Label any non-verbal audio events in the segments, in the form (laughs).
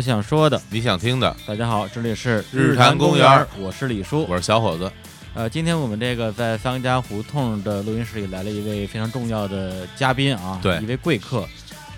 我想说的，你想听的。大家好，这里是日坛公公园我是李叔。我是小伙子，呃，今天我们这个在三家胡同的录音室里来了一位非常重要的嘉宾啊，对一位贵客。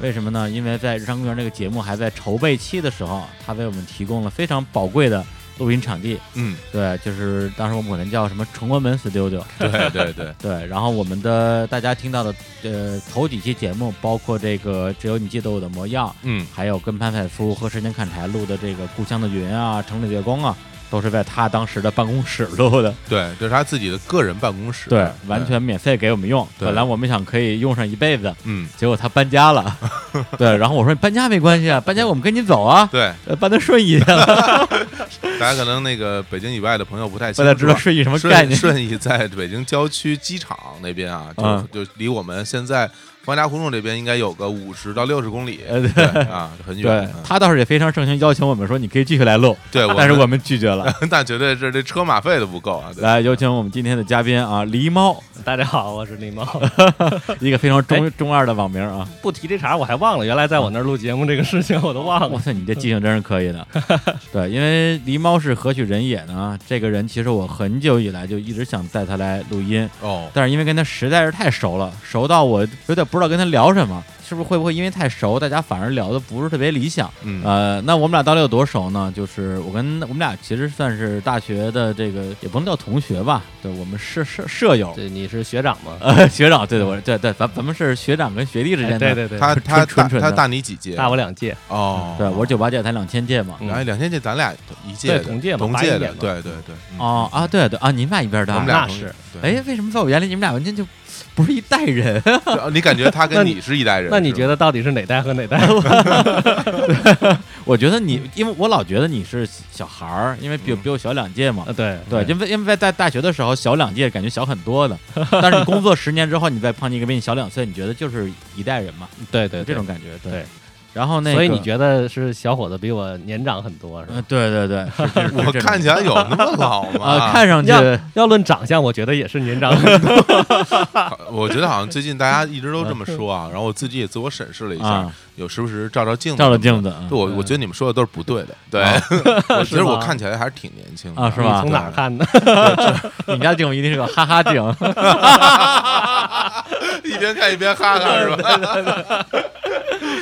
为什么呢？因为在日常公园这个节目还在筹备期的时候，他为我们提供了非常宝贵的录音场地。嗯，对，就是当时我们管它叫什么崇文门 studio。对对对，(laughs) 对，然后我们的大家听到的呃头几期节目，包括这个只有你记得我的模样，嗯，还有跟潘采夫和时间看柴录的这个故乡的云啊，城里月光啊，都是在他当时的办公室录的。对，这是他自己的个人办公室，对，完全免费给我们用。本来我们想可以用上一辈子，嗯，结果他搬家了。(laughs) 对，然后我说搬家没关系啊，搬家我们跟你走啊，对，呃搬到顺义去了。(laughs) 大家可能那个北京以外的朋友不太不清楚啊，太知道顺义什么概念。顺顺义在北京郊区机场那边啊，就、嗯就离我们现在方家胡同这边应该有个五十到六十公里，呃，对对啊，很远。嗯他倒是也非常盛情邀请我们说你可以继续来录，对，但是我们拒绝了。(laughs) 那绝对是这车马费都不够啊！来，有请我们今天的嘉宾啊，狸猫，大家好，我是狸猫。(laughs) 一个非常中中二的网名啊。不提这茬，我还忘了，原来在我那儿录节目这个事情，我都忘了。哇塞，你这记性真是可以的。对，因为狸猫是何许人也呢？这个人其实我很久以来就一直想带他来录音，哦，但是因为跟他实在是太熟了，熟到我有点不知道跟他聊什么。是不是会不会因为太熟，大家反而聊的不是特别理想？嗯，呃，那我们俩到底有多熟呢？就是我跟我们俩其实算是大学的这个，也不能叫同学吧，对我们是舍舍友，对，你是学长吗？呃，(laughs) 学长，对对，我对对，咱咱们是学长跟学弟之间的，哎对对对，他他大纯纯他大你几届？大我两届。哦，对，我是九八届，他两千届嘛。嗯哎，两千届咱俩一届，对同届嘛同届的，81年嘛对对对。嗯哦啊，对对啊，你们俩一边大我们。俩是，对哎，为什么在我眼里你们俩完全就不是一代人？(laughs) 就你感觉他跟你是一代人？那你觉得到底是哪代和哪代？(laughs) (laughs) 我觉得你，因为我老觉得你是小孩儿，因为比嗯比我小两届嘛啊，。对对，因为因为在在大学的时候小两届，感觉小很多的。但是你工作十年之后，你再碰见一个比你小两岁，你觉得就是一代人嘛？对对这种感觉。对对。然后那个，所以你觉得是小伙子比我年长很多是吧呃，？对对对，(laughs) 我看起来有那么老吗？啊，看上去要要论长相，我觉得也是年长很多。(laughs) 我觉得好像最近大家一直都这么说啊，然后我自己也自我审视了一下啊，有时不时照照镜子，照照镜子啊对我我觉得你们说的都是不对的，对，(laughs) 我觉得我看起来还是挺年轻的啊是吧从哪儿看的？你们家镜一定是个哈哈镜。一边看一边哈哈是吧？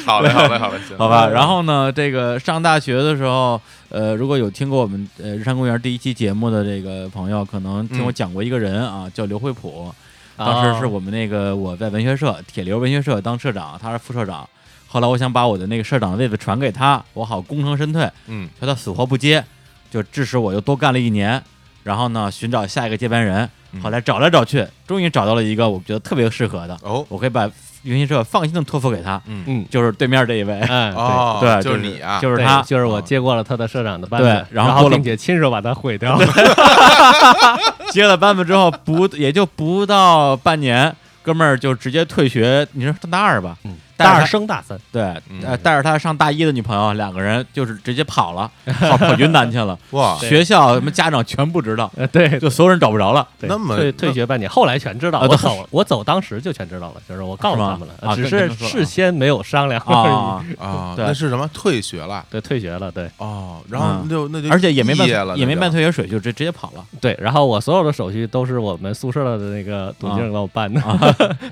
(laughs) 好嘞，好嘞，好嘞，行，(laughs) 好吧，然后呢，这个上大学的时候，呃，如果有听过我们呃日山公园第一期节目的这个朋友，可能听我嗯讲过一个人啊，叫刘惠普，当时是哦我们那个我在文学社铁流文学社当社长，他是副社长。后来我想把我的那个社长的位子传给他，我好功成身退，嗯。可他死活不接，就致使我又多干了一年。然后呢，寻找下一个接班人，嗯。后来找来找去，终于找到了一个我觉得特别适合的，哦，我可以把文学社放心的托付给他，嗯嗯，就是对面这一位。嗯，哦，对，就是你啊，就是他，就是我接过了他的社长的班子，对然后并且亲手把他毁掉了。(laughs) 接了班子之后不也就不到半年，哥们儿就直接退学，你说上大二吧？嗯，大二带着他升大三，对，嗯呃，带着他上大一的女朋友，两个人就是直接跑了，(laughs) 跑跑云南去了。(laughs) 哇，学校什么家长全不知道，呃，对，就所有人找不着了。对那么退退学半年，后来全知道。了我走，我走当时就全知道了，就是我告诉他们了只是事先没有商量啊而已。啊，(laughs) 那是什么？退学了对，退学了，对哦，然后嗯就那就而且也没办也没办退学水，就直直接跑了。对。然后我所有的手续都是我们宿舍的那个董静给我办的，啊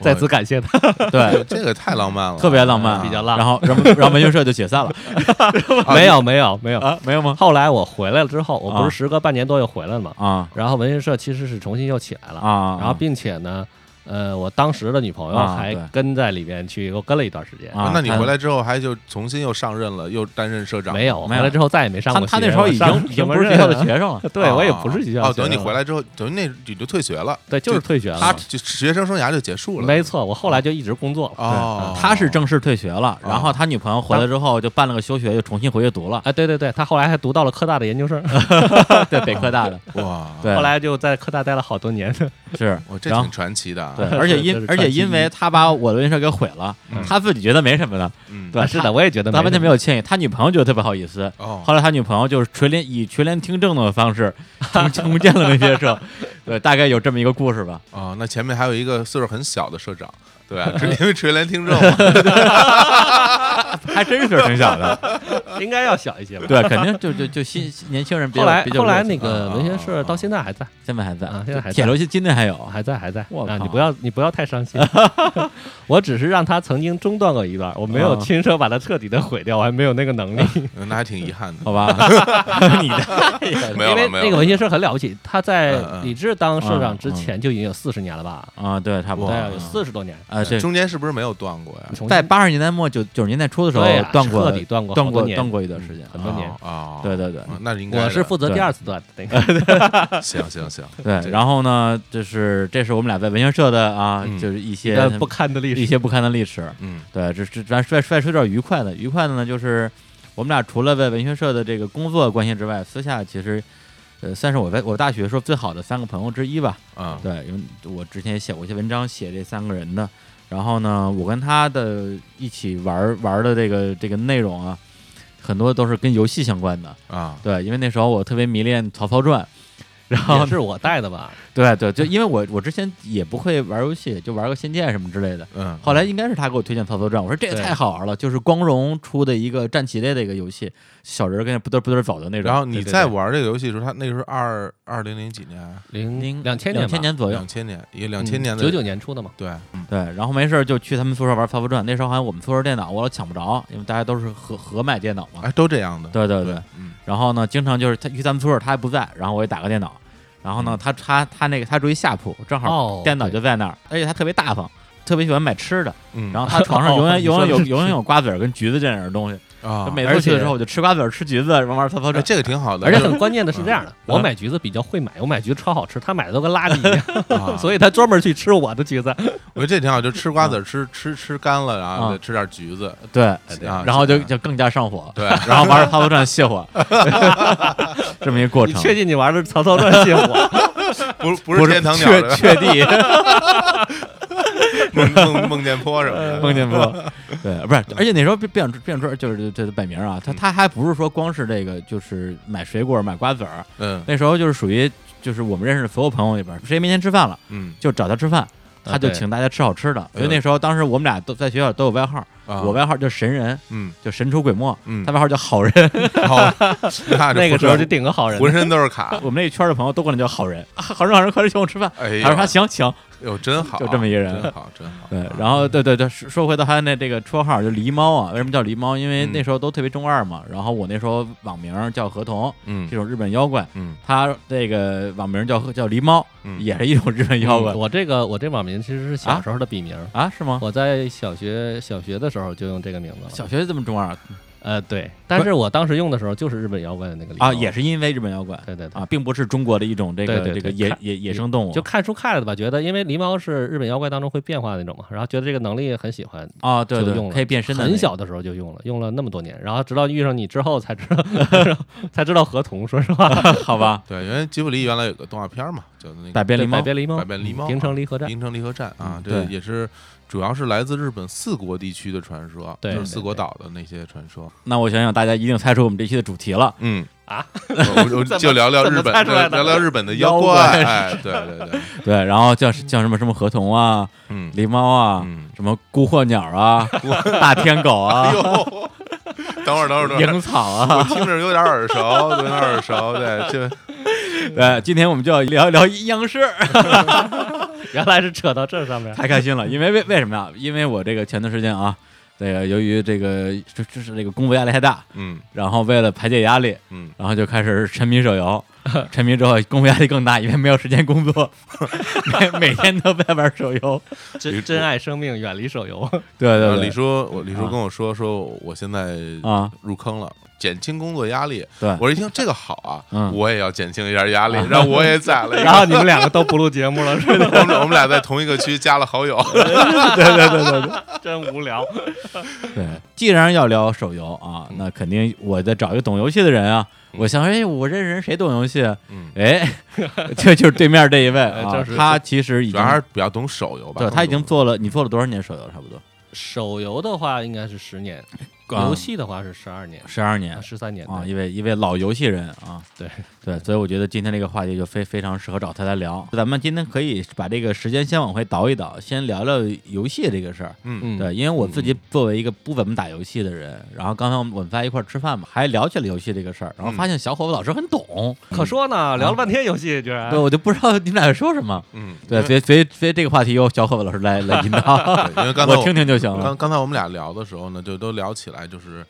在此感谢他。对，这个太浪漫了，特别浪漫，比较浪然后然后然后文学社就解散了啊 (laughs) 没有，没有，没有。啊？没有吗？后来我回来了之后，我不啊是时隔半年多又回来了嘛，啊然后文学社其实是重新又起来了，啊，然后并且呢，呃，我当时的女朋友啊还对跟在里面去又跟了一段时间。啊那你回来之后还就重新又上任了，又担任社长？没有，没有回来之后再也没上他过学。他那时候已我上经已经不是学校的学生了。(laughs) 对我也不是学校哦，学生等于你回来之后，等于那你就退学了，对，就是退学了嘛。他就学生生涯就结束了。没错，我后来就一直工作了。哦，他是正式退学了，哦然后他女朋友回来之后就办了个休学，又重新回去读了，哎，对对对，他后来还读到了科大的研究生，(laughs) 对，北科大的，哇，对，后来就在科大待了好多年。是我这然后挺传奇的啊。对，(laughs) 而且因而且因为他把我的人设给毁了，嗯他自己觉得没什么的，嗯，对是的，我也觉得他完全没有。歉意，他女朋友觉得特别好意思。哦，后来他女朋友就是垂帘以垂帘听政的方式重重建了那些社，(laughs) 对，大概有这么一个故事吧。啊，那前面还有一个岁数很小的社长，对啊？是因为垂帘听政嘛，(laughs) 还真是挺小的，(laughs) 应该要小一些吧。对，肯定就就就新年轻人比较后来比较后来那个啊文学社到现在还在，现在还在啊现在还在铁楼西今天还有，还在还在啊！我靠你不要你不要太伤心，(laughs) 我只是让他曾经中断过一段，我没有啊亲手把它彻底的毁掉，我还没有那个能力。那还挺遗憾的。好吧？你的没有了，因为没有了。那个文学社很了不起，他在李志当社长之嗯前就已经有四十年了吧？啊，对，差不多对，有四十多年。啊，这中间是不是没有断过呀？在八十年代末九九十年代初的时候断过彻底断过断过断过一段时间，很多年啊，哦对对对啊那是应该的。我是负责第二次断的那个，(laughs) 行行行，对，然后呢，就是这是我们俩在文学社的啊，嗯就是一些不堪的历史。一些不堪的历史。嗯对，这这咱再再说点愉快的，愉快的呢，就是我们俩除了在文学社的这个工作关系之外，私下其实，呃，算是我在我大学时候最好的三个朋友之一吧。啊对，因为我之前也写过一些文章，写这三个人的。然后呢，我跟他的一起玩玩的这个这个内容啊，很多都是跟游戏相关的。啊对，因为那时候我特别迷恋《曹操传》，(laughs) 然后是我带的吧？(laughs) 对对，就因为我我之前也不会玩游戏，就玩个《仙剑》什么之类的。嗯，后来应该是他给我推荐《曹操传》，我说这个太好玩了，就是光荣出的一个战棋类的一个游戏，小人跟着不嘚不嘚走的那种。然后你在玩这个游戏的时候，他那个时候二二零零几年，零零两千年，两千年左右两，千年，一个两千年的九九年出的嘛。对，嗯对，然后没事就去他们宿舍玩《曹操传》，那时候好像我们宿舍电脑我老抢不着，因为大家都是合合买电脑嘛。哎，都这样的。对对对，嗯然后呢，经常就是他去咱们宿舍，他还不在，然后我也打个电脑，然后呢，嗯。他他他那个他住一下铺，正好哦，电脑就在那儿，而且他特别大方，特别喜欢买吃的，嗯，然后他床上 (laughs) 永远哦永远有永远有瓜子儿跟橘子这样的东西，啊。就，每次去的时候我就吃瓜子儿吃橘子，玩玩曹操哎传。这个挺好的，而且很关键的是这样的，嗯。我买橘子比较会买，我买橘子超好吃，他买的都跟垃圾一样，啊。(laughs) 所以他专门去吃我的橘子。我觉得这挺好，就吃瓜子吃吃吃干了，然后吃点橘子，对，啊然后就就更加上火，对，然后玩曹操传泻火，(laughs) 这么一个过程。你确定你玩的《曹操传》泻火？不不不是天堂鸟确的确地梦梦梦见坡什么的，(laughs) 梦见过，(laughs) 对，不是，而且那时候变变变出就是这摆名啊，他他还不是说光是这个，就是买水果买瓜子儿，嗯。那时候就是属于就是我们认识的所有朋友里边，谁没钱吃饭了，嗯。就找他吃饭。他就请大家吃好吃的，因为那时候当时我们俩都在学校都有外号，啊，我外号叫神人，嗯。就神出鬼没，嗯。他外号叫好人，好，(laughs) 那个时候就浑顶个好人。浑身都是卡，我们那一圈的朋友都管他叫好人，啊好人好人，快来请我吃饭。哎他说他呀，行行，哟真好，就这么一个人。真好真好，对，然后对对对，说说回到他那这个绰号就狸猫啊，为什么叫狸猫？因为嗯那时候都特别中二嘛。然后我那时候网名叫河童，嗯。这种日本妖怪，嗯。他这个网名叫叫狸猫，嗯，也是一种日本妖怪。我这个我这网名其实是小时候的笔名，啊？是吗？我在小学小学的时候就用这个名字了。小学这么中二？呃对，但是我当时用的时候就是日本妖怪的那个狸啊？猫也是因为日本妖怪。对对对。啊，并不是中国的一种这个对对对。这个野野野生动物。就看书看了的吧，觉得因为狸猫是日本妖怪当中会变化的那种嘛，然后觉得这个能力很喜欢，啊，对对，就用了。可以变身的很小的时候就用了，用了那么多年，然后直到遇上你之后才知道 (laughs) 才知道合同，说实话，(laughs) 好吧？(laughs) 对，因为吉卜力原来有个动画片嘛，叫那个百变狸猫。百变狸猫百，变狸猫，平城离合战，平城离合战啊嗯，这对。也是主要是来自日本四国地区的传说，对就是四国岛的那些传说。那我想想，大家一定猜出我们这期的主题了。嗯。啊，我我 (laughs) 就聊聊日本，聊聊日本的妖妖怪 (laughs) 哎，对对对，对，然后叫叫什么什么河童啊、嗯。狸猫啊、嗯，什么孤鹤鸟啊、(laughs) 大天狗啊？哎、呦，等会儿等会儿等会儿，萤草我啊。听着有点耳熟，有点耳熟，对，就对，(laughs) 今天我们就要聊一聊阴阳师，(laughs) 原来是扯到这上面，太开心了。因为为为什么呀？因为我这个前段时间啊，这个由于这个就就是这个工作压力太大，嗯然后为了排解压力，嗯，然后就开始沉迷手游。(laughs) 沉迷之后，工作压力更大，因为没有时间工作，每每天都在玩手游。真珍爱生命，远离手游。对对李叔，我李叔啊跟我说，说我现在啊，入坑了。减轻工作压力，对我一听这个好啊，嗯我也要减轻一下压力，(laughs) 然后我也宰了一个，然后你们两个都不录节目了，是吧？(laughs) 我们我们俩在同一个区加了好友，对对对对对。(laughs) 真无聊。对，既然要聊手游啊，那肯定我得找一个懂游戏的人啊。我想，哎，我认识人谁懂游戏？嗯，哎，这就是对面这一位啊他其实已经主要还是比较懂手游吧，对他已经做了，你做了多少年手游？差不多手游的话，应该是十年。啊。游戏的话是十二年，十二年。十三年啊，一位一位老游戏人啊，对对，所以我觉得今天这个话题就非非常适合找他来聊。咱们今天可以把这个时间先往回倒一倒，先聊聊游戏这个事儿。嗯嗯对，因为我自己作为一个不怎么打游戏的人，然后刚才我们我们在一块儿吃饭嘛，还聊起了游戏这个事儿，然后发现小伙子老师很懂，可说呢，聊了半天游戏，居然对我就不知道你们俩在说什么。嗯，对，所以所以所以这个话题由小伙子老师来来引导，对因为刚 (laughs) 才我听听就行了刚。刚才我们俩聊的时候呢，就都聊起来，就是，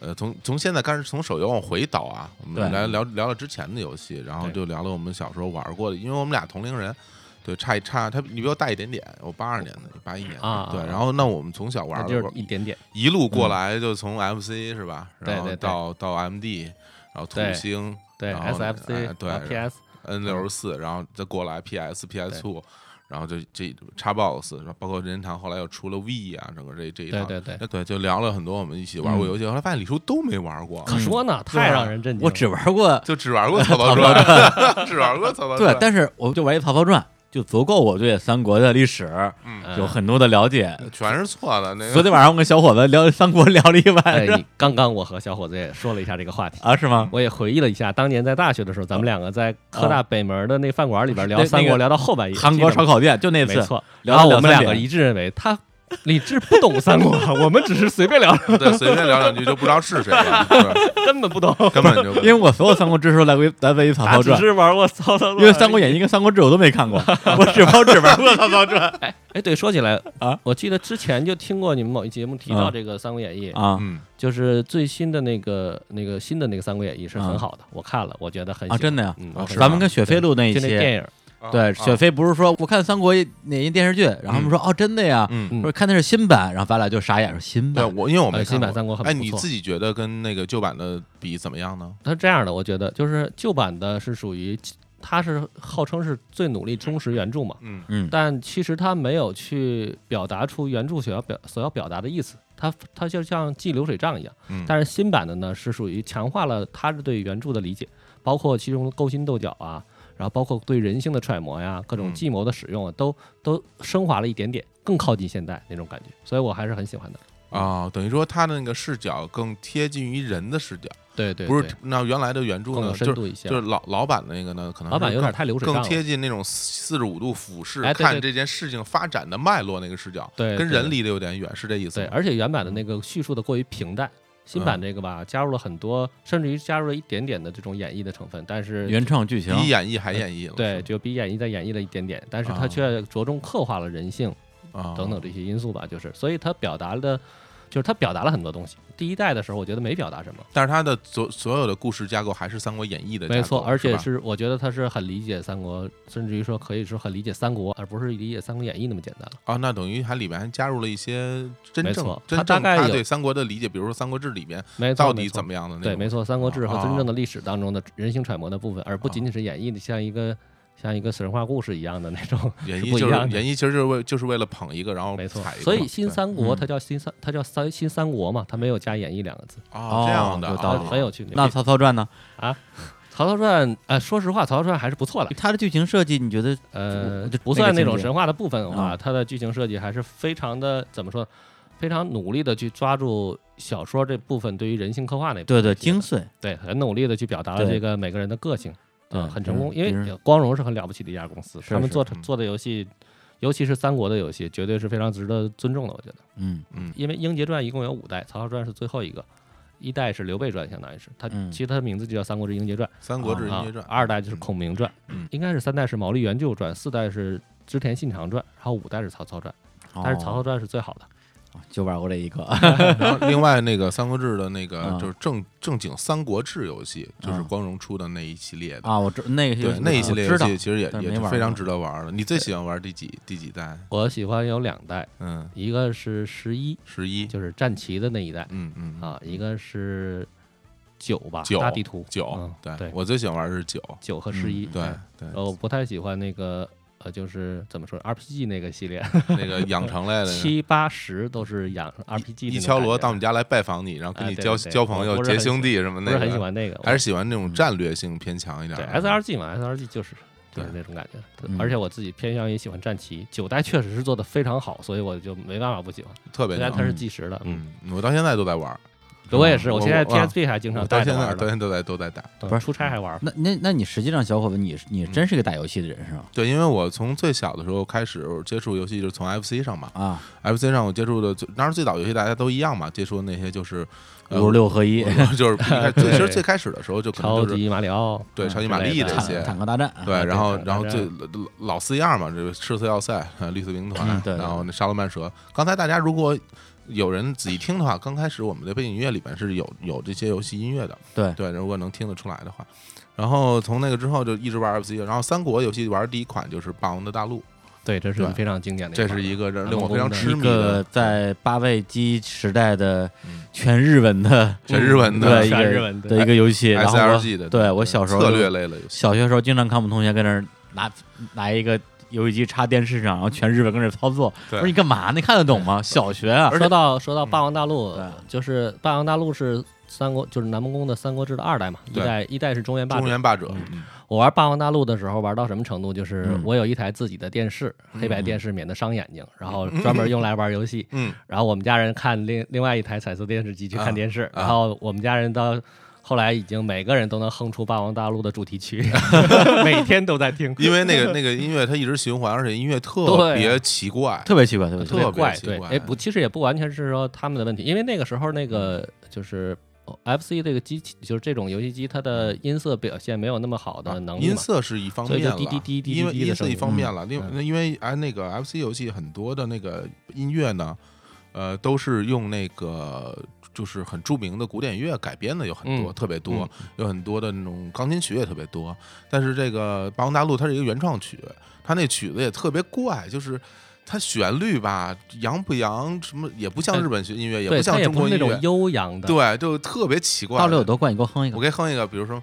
呃，从从现在开始从手游往回倒啊，我们来聊聊聊之前的游戏，然后就聊了我们小时候玩过的，因为我们俩同龄人，对，差一差他你比我大一点点，我八二年的，你八一年的，对，啊啊。然后那我们从小玩那就是一点点，一路过来，就从 MC 是吧，然后对对。对到到 MD，然后土星，对 SFC，对 PS，N 六十四，然后再过来 PS、PS Two，然后就这 Xbox，然后包括任天堂后来又出了 V 啊，整个这这一套，对对对对，就聊了很多我们一起玩过游戏，后来发现李叔都没玩过，可说呢，太让人震惊了。我只玩过，就只玩过曹操传，(laughs) 只玩过曹操对，，但是我就玩一《曹操传》，就足够我对三国的历史有很多的了解。全是错的，那昨天晚上我跟小伙子聊三国聊了一晚哎，上你刚刚我和小伙子也说了一下这个话题。啊，是吗？我也回忆了一下，当年在大学的时候，咱们两个在科大北门的那饭馆里边聊三国，聊到后半夜。韩国烧烤，店就那次，没错。聊然后我们两个一致认为他 (laughs) 李志不懂三国，我们只是随便聊，对随便聊两句就不知道是谁了，对 (laughs) 根本不懂。根本就因为我所有三国知识都来自来自于《曹操传》，是玩过《曹操传》，因为《三国演义》跟《三国志》我都没看过，我只我只玩过《曹操传 (laughs) 哎哎，对，说起来啊，我记得之前就听过你们某一节目提到啊这个《三国演义》，啊嗯就是最新的那个那个新的那个《三国演义》是很好的，我看了，我觉得很喜啊！欢真的呀，咱们跟雪飞录那一期，就那电影，对，啊。雪飞不是说我看《三国演义》电视剧，然后他们说哦真的呀，说看的是新版，然后咱俩就傻眼说新对版，我，因为我没呃新版看过。哎，三国很不错。你自己觉得跟那个旧版的比怎么样呢？它是这样的，我觉得就是旧版的是属于，它是号称是最努力忠实原著嘛，嗯。嗯。但其实它没有去表达出原著所要表所要表达的意思，它它就像记流水账一样。嗯，但是新版的呢，是属于强化了他对原著的理解，包括其中的勾心斗角啊，然后包括对人性的揣摩呀，各种嗯计谋的使用啊，都都升华了一点点，更靠近现代那种感觉，所以我还是很喜欢的。啊，等于说他的那个视角更贴近于人的视角，对对，不是那原来的原著呢，就是深度一些。就是老老版的那个呢，可能更老版有点太流水账更，贴近那种四十五度俯视看这件事情发展的脉络那个视角，对，对跟人离得有点远，是这意思对，而且原版的那个叙述的过于平淡，新版这个吧，加入了很多，甚至于加入了一点点的这种演绎的成分，但是原创剧情比演绎还演绎了，对，就比演绎再演绎了一点点，但是啊。它却着重刻画了人性啊。等等这些因素吧，就是，所以它表达的，就是他表达了很多东西。第一代的时候，我觉得没表达什么，但是他的所所有的故事架构还是《三国演义》的没错，而且是我觉得他是很理解三国，甚至于说可以说很理解三国，而不是理解《三国演义》那么简单了。啊，那等于还里面还加入了一些真正大概有正他对三国的理解，比如说《三国志》里面，到底怎么样的那对，没错，《三国志》和啊真正的历史当中的人性揣摩的部分，而不仅仅是演绎的像一个像一个神话故事一样的那种。(laughs) 演绎就是演绎，其实就是为就是为了捧一个，然后没错踩一，个所以新三国嗯它叫新三，它叫三新三国嘛，它没有加演绎两个字，哦这样的有道理啊很有趣。那《曹操传》呢？《啊曹操传》呃，说实话，《曹操传》还是不错的。它的剧情设计你觉得呃就，不算那种神话的部分的话，啊它的剧情设计还是非常的怎么说？非常努力的去抓住小说这部分对于人性刻画那部分对对精髓？对，很努力的去表达了这个每个人的个性，嗯，很成功。因为光荣是很了不起的一家公司，他们做嗯做的游戏，尤其是三国的游戏，绝对是非常值得尊重的。我觉得，嗯嗯因为《英杰传》一共有五代，《曹操传》是最后一个，一代是刘备传，相当于是它嗯其实它的名字就叫《三国志英杰传》《三国志啊英杰传》，二代就是孔明传，嗯应该是三代是毛利元就传，四代是织田信长传，然后五代是曹操传，但是曹操哦传是最好的。就玩过这一个，(laughs) 然后另外那个《三国志》的那个啊。就是正正经《三国志》游戏，就是啊。光荣出的那一系列的。啊，我知那个对，那一系列游戏其实也也是非常值得玩的。你最喜欢玩第几第几代？我喜欢有两代，嗯，一个是十一，十一。就是战旗的那一代。嗯嗯啊，一个是九吧，九大地图。九嗯，对对。我最喜欢玩的是九。九和十一，对嗯。对，呃，我不太喜欢那个呃，就是怎么说 RPG 那个系列，(laughs) 那个养成类的。七八十都是养 RPG 一敲锣到你家来拜访你，然后跟你交哎对对对交朋友、结兄弟什么的不是很喜那个，欢那个，还是喜欢那种战略性偏强一点对。SRG 嘛，SRG 就是就是对那种感觉，嗯而且我自己偏向于喜欢战旗，九代确实是做的非常好，所以我就没办法不喜欢，特别牛虽然它是计时的，嗯，嗯，我到现在都在玩。对我也是，我我现在我啊 PSP 还经常打到带着玩呢，现在到现在都在都在打。嗯不是出差还玩。那那那你实际上小伙子，你你真是个打游戏的人是吧？对，因为我从最小的时候开始接触游戏，就是从 FC 上嘛啊，，FC 上我接触的最，当然最早游戏大家都一样嘛，接触的那些就是呃五十六合一，就是 (laughs) 最其实最开始的时候就可能超就是级马里奥，嗯对超级玛丽这些坦克大战，对，啊然后然后最老老四样嘛，这个赤色要塞、呃绿色兵团然后那沙罗曼蛇。刚才大家如果有人仔细听的话，刚开始我们的背景音乐里边是有有这些游戏音乐的，对。对，如果能听得出来的话。然后从那个之后就一直玩 FC，然后三国游戏玩的第一款就是《霸王的大陆》，对，这是对。非常经典的这，是一个令我非常痴迷的，个在八位机时代的嗯。全日文的全日文的对一个全日文的。的一个游戏，SLG 的，对我小时候策就略类的游戏，小学时候经常看我们同学跟那儿拿拿一个游戏机插电视上，然后全日本跟着操作。我对说你干嘛？你看得懂吗？小学啊，说到说到霸王大陆对，就是霸王大陆是三国，就是南梦宫的三国志的二代嘛，一代一代是中原霸中。原霸者，我玩霸王大陆的时候玩到什么程度？就是嗯我有一台自己的电视，黑白电视免得伤眼睛，然后专门用来玩游戏。嗯，然后我们家人看另另外一台彩色电视机去看电视，啊然后我们家人到后来已经每个人都能哼出霸王大陆的主题曲，(laughs) 每天都在听，因为那个那个音乐它一直循环，而且音乐特别奇怪，特别奇怪，特别奇怪。特别怪。对，奇怪。哎，不，其实也不完全是说他们的问题，因为那个时候那个就是。哦 FC 这个机器就是这种游戏机，它的音色表现没有那么好的能力嘛。音色是一方所以就面了，滴滴滴滴因为滴滴的音。色一方面了，另嗯因为哎那个 FC 游戏很多的那个音乐呢，呃，都是用那个就是很著名的古典乐改编的有很多，嗯特别多嗯，有很多的那种钢琴曲也特别多。但是这个《霸王大陆》它是一个原创曲，它那曲子也特别怪，就是。它旋律吧，洋不洋，什么也不像哎日本音乐，也不，像它也不是那种中国音乐，悠扬的。对，就特别奇怪。到底有多怪？你给我哼一个我。可以哼一个，比如说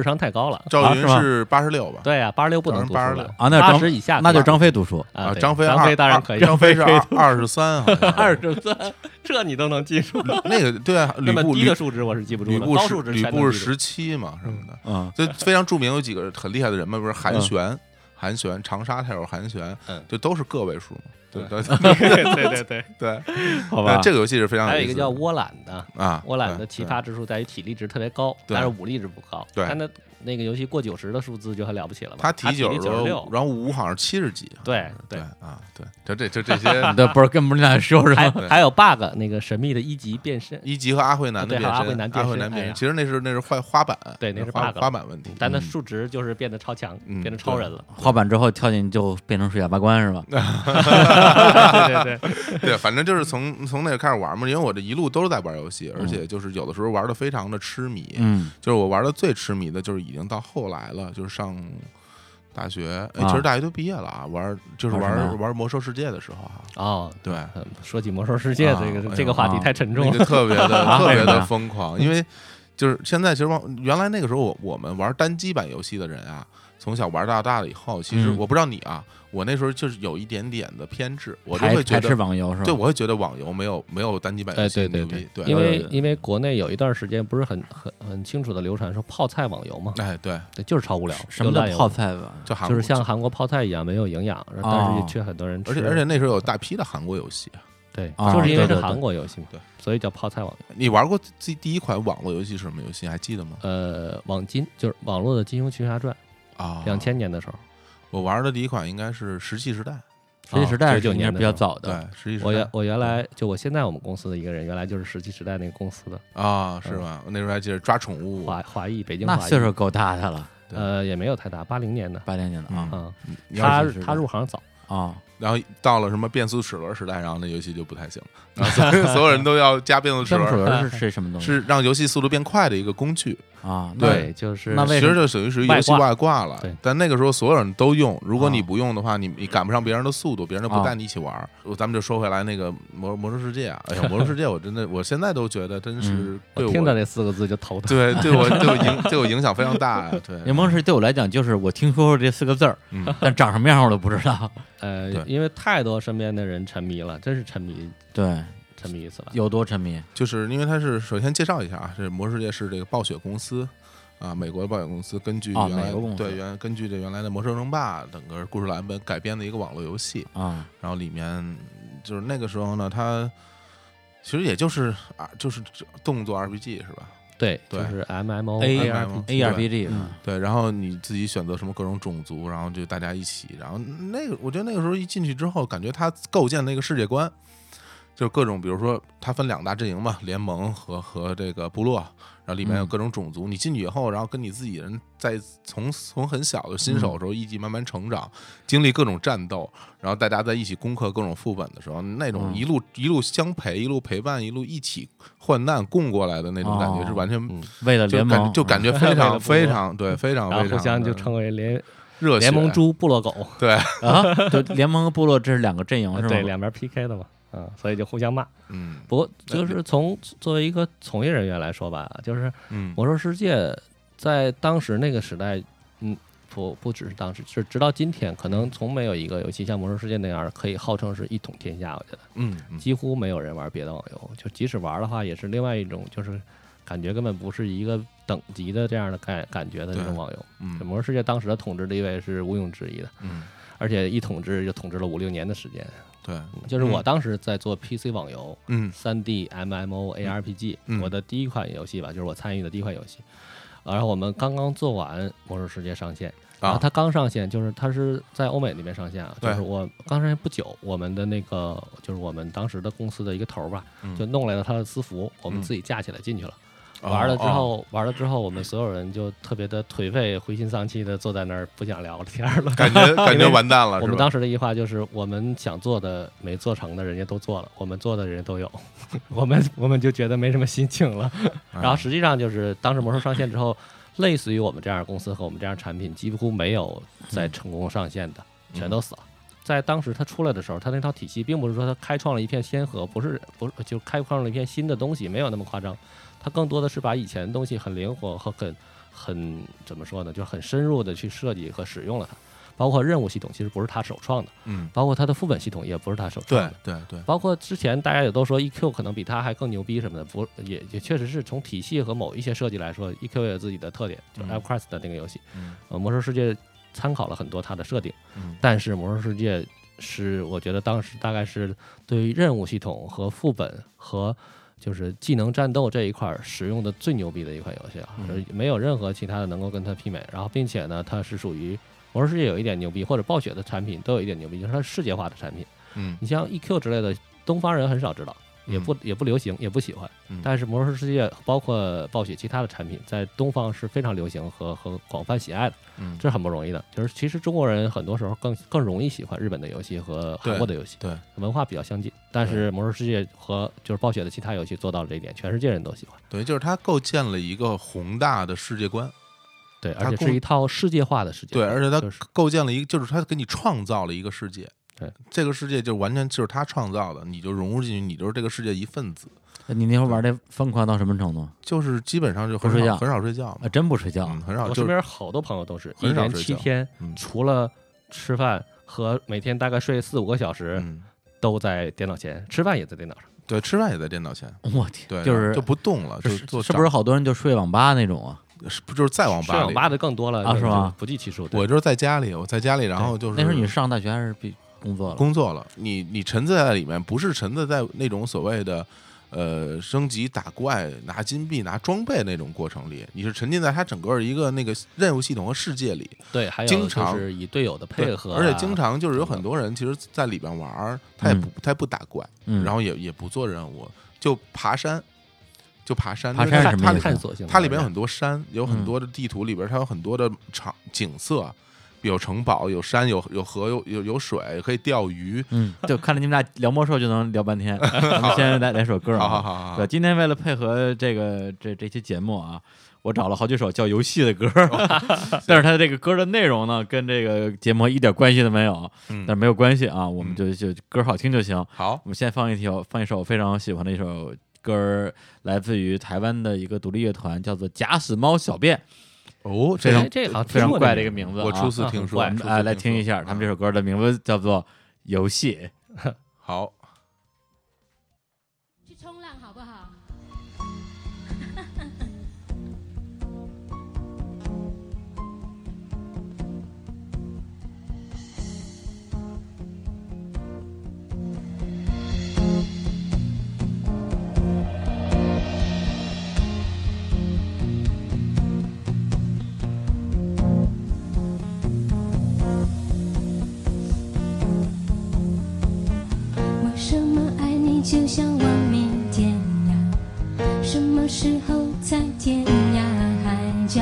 智商太高了。赵云是八十六吧？对呀，八十六不能读书86了啊，那八十以下那就是张飞读书。啊，张飞张飞当然可以，张飞是二二十三，好像。(laughs) 二十三，这你都能记住。(laughs) 那个对啊，吕布吕低的数值我是记不住的，吕布是高数值吕布是十七嘛什么的，嗯，就非常著名，有几个很厉害的人嘛，不是韩嗯。玄，韩玄，长沙太守韩玄，嗯。这都是个位数嘛。对。对对对对，(laughs) 对，好吧。呃，这个游戏是非常还有一个叫窝懒的，啊，窝懒的奇葩之处在于体力值特别高，但是武力值不高。对。但那那个游戏过九十的数字就很了不起了嘛。他提九十六，然后五好像七十几，对对对。啊，对，就这就这些 (laughs) 你这不是跟不是俩说是吧？还还有 bug 那个神秘的一级变身，一级和阿慧男的变身，阿慧男变身，哎其实那是那是坏花板，对那是花 bug 花板问题。但那嗯数值就是变得超强，嗯变成超人了。花板之后跳进就变成水下八关是吧？(laughs) 对对对，(laughs) 对，反正就是从从那个开始玩嘛，因为我这一路都是在玩游戏，而且就是有的时候玩的非常的痴迷，嗯，就是我玩的最痴迷的，就是已经到后来了，就是上大学，其实大学都毕业了啊，玩就是玩玩玩魔兽世界的时候啊，哦，对，嗯说起魔兽世界这个这个话题啊太沉重了。特别的啊 (laughs) 特别的疯狂，因为就是现在其实往原来那个时候我我们玩单机版游戏的人啊，从小玩到大了以后，其实嗯我不知道你啊，我那时候就是有一点点的偏执，我就会觉得。网游是吧？对，我会觉得网游没有没有单机版游哎，戏对对牛逼，对，因为因为国内有一段时间不是很很很清楚的流传说泡菜网游嘛，哎对，对，就是超无聊，什么叫泡菜吧？就韩国就是像韩国泡菜一样没有营养，但是却很多人吃。而且而且那时候有大批的韩国游戏，对，哦就是因为是韩国游戏嘛，对，所以叫泡菜网游。你玩过自第一款网络游戏是什么游戏？还记得吗？呃，网金就是网络的《金庸群侠传啊》，，两千年的时候，我玩的第一款应该是《石器时代》，石器时代九是应该是比较早对，的，《石器时我原代我原来就我现在我们公司的一个人，原来就是石器时代那个公司的》啊，是吧？我那时候还记得抓宠物，华华裔，北京华裔，那岁数够大的了，对。呃也没有太大，八零年的。八零年的啊。啊，你要他他入行早，啊，然后到了什么变速齿轮时代，然后那游戏就不太行了，所有 (laughs) 所有人都要加变速 (laughs) 齿轮，轮是是什么东西？是让游戏速度变快的一个工具。啊，对，就是那为其实就等于是游戏外挂了对。但那个时候所有人都用，如果你啊不用的话，你你赶不上别人的速度，别人都不啊带你一起玩儿。咱们就说回来那个魔魔兽世界啊，哎呀，魔兽世界我真的我现在都觉得真是嗯对我听到这四个字就头疼。对对我 (laughs) 对我影对我影响非常大呀。对，联盟是对我来讲，就是我听说过这四个字儿，嗯但长什么样我都不知道。呃，因为太多身边的人沉迷了，真是沉迷对，沉迷死了。有多沉迷？就是因为它是首先介绍一下啊，这魔兽世界是这个暴雪公司啊，美国的暴雪公司根据啊原来、美国公司。对原根据这原来的魔兽争霸整个故事蓝本改编的一个网络游戏，啊。然后里面就是那个时候呢，它其实也就是啊，就是动作 RPG 是吧？对，对。就是 MMO A MMO ARPG A R P G 嗯。对，然后你自己选择什么各种种族，然后就大家一起，然后那个我觉得那个时候一进去之后，感觉它构建那个世界观，就是各种，比如说它分两大阵营嘛，联盟和和这个部落，然后里面有嗯各种种族，你进去以后，然后跟你自己人在从从很小的新手的时候一起慢慢成长，经历各种战斗，然后大家在一起攻克各种副本的时候，那种嗯一路、一路相陪，一路陪伴，一路一起患难共过来的那种感觉，哦是完全。嗯，为了联盟就感觉 (laughs) 非常非常对，非常非常互相就的称为联热血联盟猪、部落狗，对，啊，(laughs) 对，联盟和部落这是两个阵营是吗？对，两边 PK 的嘛，嗯，所以就互相骂。嗯不过就是从作为一个从业人员来说吧，就是嗯魔兽世界在当时那个时代，嗯，不不只是当时，是直到今天，可能从没有一个游戏像魔兽世界那样可以号称是一统天下。我觉得嗯嗯几乎没有人玩别的网游，就即使玩的话，也是另外一种，就是感觉根本不是一个等级的这样的感感觉的那种网游。这嗯魔兽世界当时的统治地位是毋庸置疑的，嗯，而且一统治就统治了五六年的时间。对，就是我当时在做 PC 网游，嗯。三 D MMO ARPG，、嗯。我的第一款游戏吧，就是我参与的第一款游戏。然后我们刚刚做完《魔兽世界》上线，然后啊，它刚上线，就是它是在欧美那边上线啊，就是我刚上线不久，我们的那个就是我们当时的公司的一个头儿吧，嗯。就弄来了他的私服，我们嗯。自己架起来进去了。哦玩了之哦后，玩了之后，我们所有人就特别的颓废、灰心丧气的坐在那儿，不想聊天了。感觉 (laughs) 感觉完蛋了，我？们当时的一句话就是：我们想做的没做成的，人家都做了；我们做的人都有，(laughs) 我们我们就觉得没什么心情了。哎 (laughs) 然后实际上就是当时魔兽上线之后，类似于我们这样的公司和我们这样的产品，几乎没有再成功上线的，全都死了。在当时它出来的时候，它那套体系并不是说它开创了一片先河，不是不是就开创了一片新的东西，没有那么夸张。它更多的是把以前的东西很灵活和很很怎么说呢，就是很深入的去设计和使用了它。包括任务系统其实不是他首创的，嗯，包括它的副本系统也不是他首创对的。对对，包括之前大家也都说 EQ 可能比它还更牛逼什么的，不也也确实是从体系和某一些设计来说，EQ 也有自己的特点，就 EverQuest 的那个游戏，嗯呃，魔兽世界参考了很多它的设定，嗯但是魔兽世界是我觉得当时大概是对于任务系统和副本和就是技能战斗这一块儿使用的最牛逼的一款游戏啊，嗯没有任何其他的能够跟它媲美。然后，并且呢，它是属于魔兽世界有一点牛逼，或者暴雪的产品都有一点牛逼，就是它是世界化的产品。嗯你像 EQ 之类的，东方人很少知道，也不也不流行，也不喜欢。嗯但是魔兽世界包括暴雪其他的产品，在东方是非常流行和和广泛喜爱的，嗯，这是很不容易的。就是其实中国人很多时候更更容易喜欢日本的游戏和韩国的游戏，对，文化比较相近。但是魔兽世界和就是暴雪的其他游戏做到了这一点，全世界人都喜欢。等于就是它构建了一个宏大的世界观，对，而且是一套世界化的世界对，而且它构建了一个，就是它给你创造了一个世界。对，这个世界就完全就是他创造的，你就融入进去，你就是这个世界一份子。你那会儿玩的疯狂到什么程度？就是基本上就很不睡觉少很少睡觉啊，真不睡觉嗯，很少我身是边好多朋友都是一连很少睡觉七天嗯，除了吃饭和每天大概睡四五个小时，嗯，都在电脑前，吃饭也在电脑上。对，吃饭也在电脑前，我天，对，就是就不动了，就是做是不是好多人就睡网吧那种啊？是不就是在网吧里？睡网吧的更多了啊是吗？不计其数。对我就是在家里，我在家里，然后就是那时候你是上大学还是毕工作了？工作了，你你沉醉在里面，不是沉醉在那种所谓的呃升级打怪、拿金币、拿装备那种过程里，你是沉浸在它整个一个那个任务系统和世界里。对，还有经常是以队友的配合啊，而且经常就是有很多人其实在里边玩儿，他也不他也不打怪，嗯，然后也也不做任务，就爬山，就爬山。爬山是探索性它里边有很多山，有很嗯多的地图里边，它有很多的场景色，有城堡，有山，有有河，有有有水，可以钓鱼。嗯，就看着你们俩聊魔兽就能聊半天。(laughs) 咱们先来来首歌啊。好好好对，，今天为了配合这个这这期节目啊，我找了好几首叫游戏的歌，(laughs) 但是它这个歌的内容呢，跟这个节目一点关系都没有。嗯但是没有关系啊，我们就就歌好听就行。好，我们先放一条，放一首我非常喜欢的一首歌儿，来自于台湾的一个独立乐团，叫做《假死猫小便哦，非常这这好像非常怪的一个名名字啊。我初次啊听说，很怪初次哎，来听一下他们这首歌的名字叫做《游戏》。好，什么爱你就像亡命天涯？什么时候在天涯海角？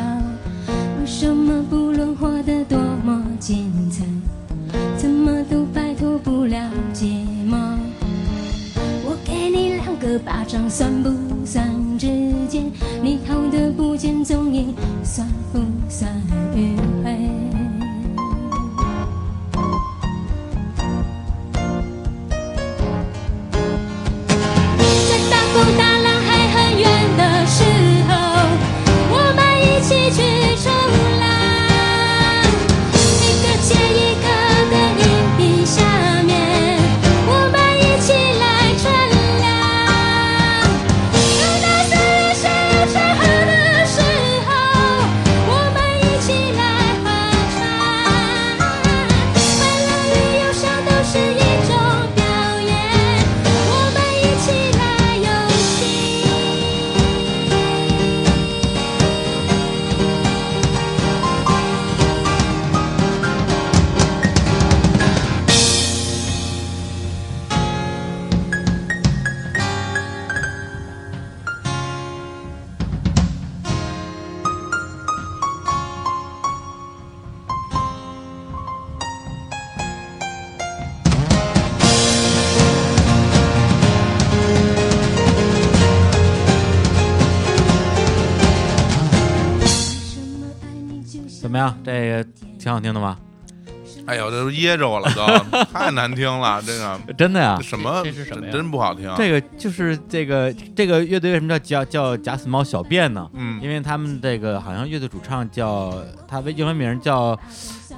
噎着我了，都 (laughs) 太难听了，这个真的呀这，什么这是什么呀真真不好听。这个就是这个这个乐队为什么叫叫叫假死猫小便呢？嗯因为他们这个好像乐队主唱叫他的英文名叫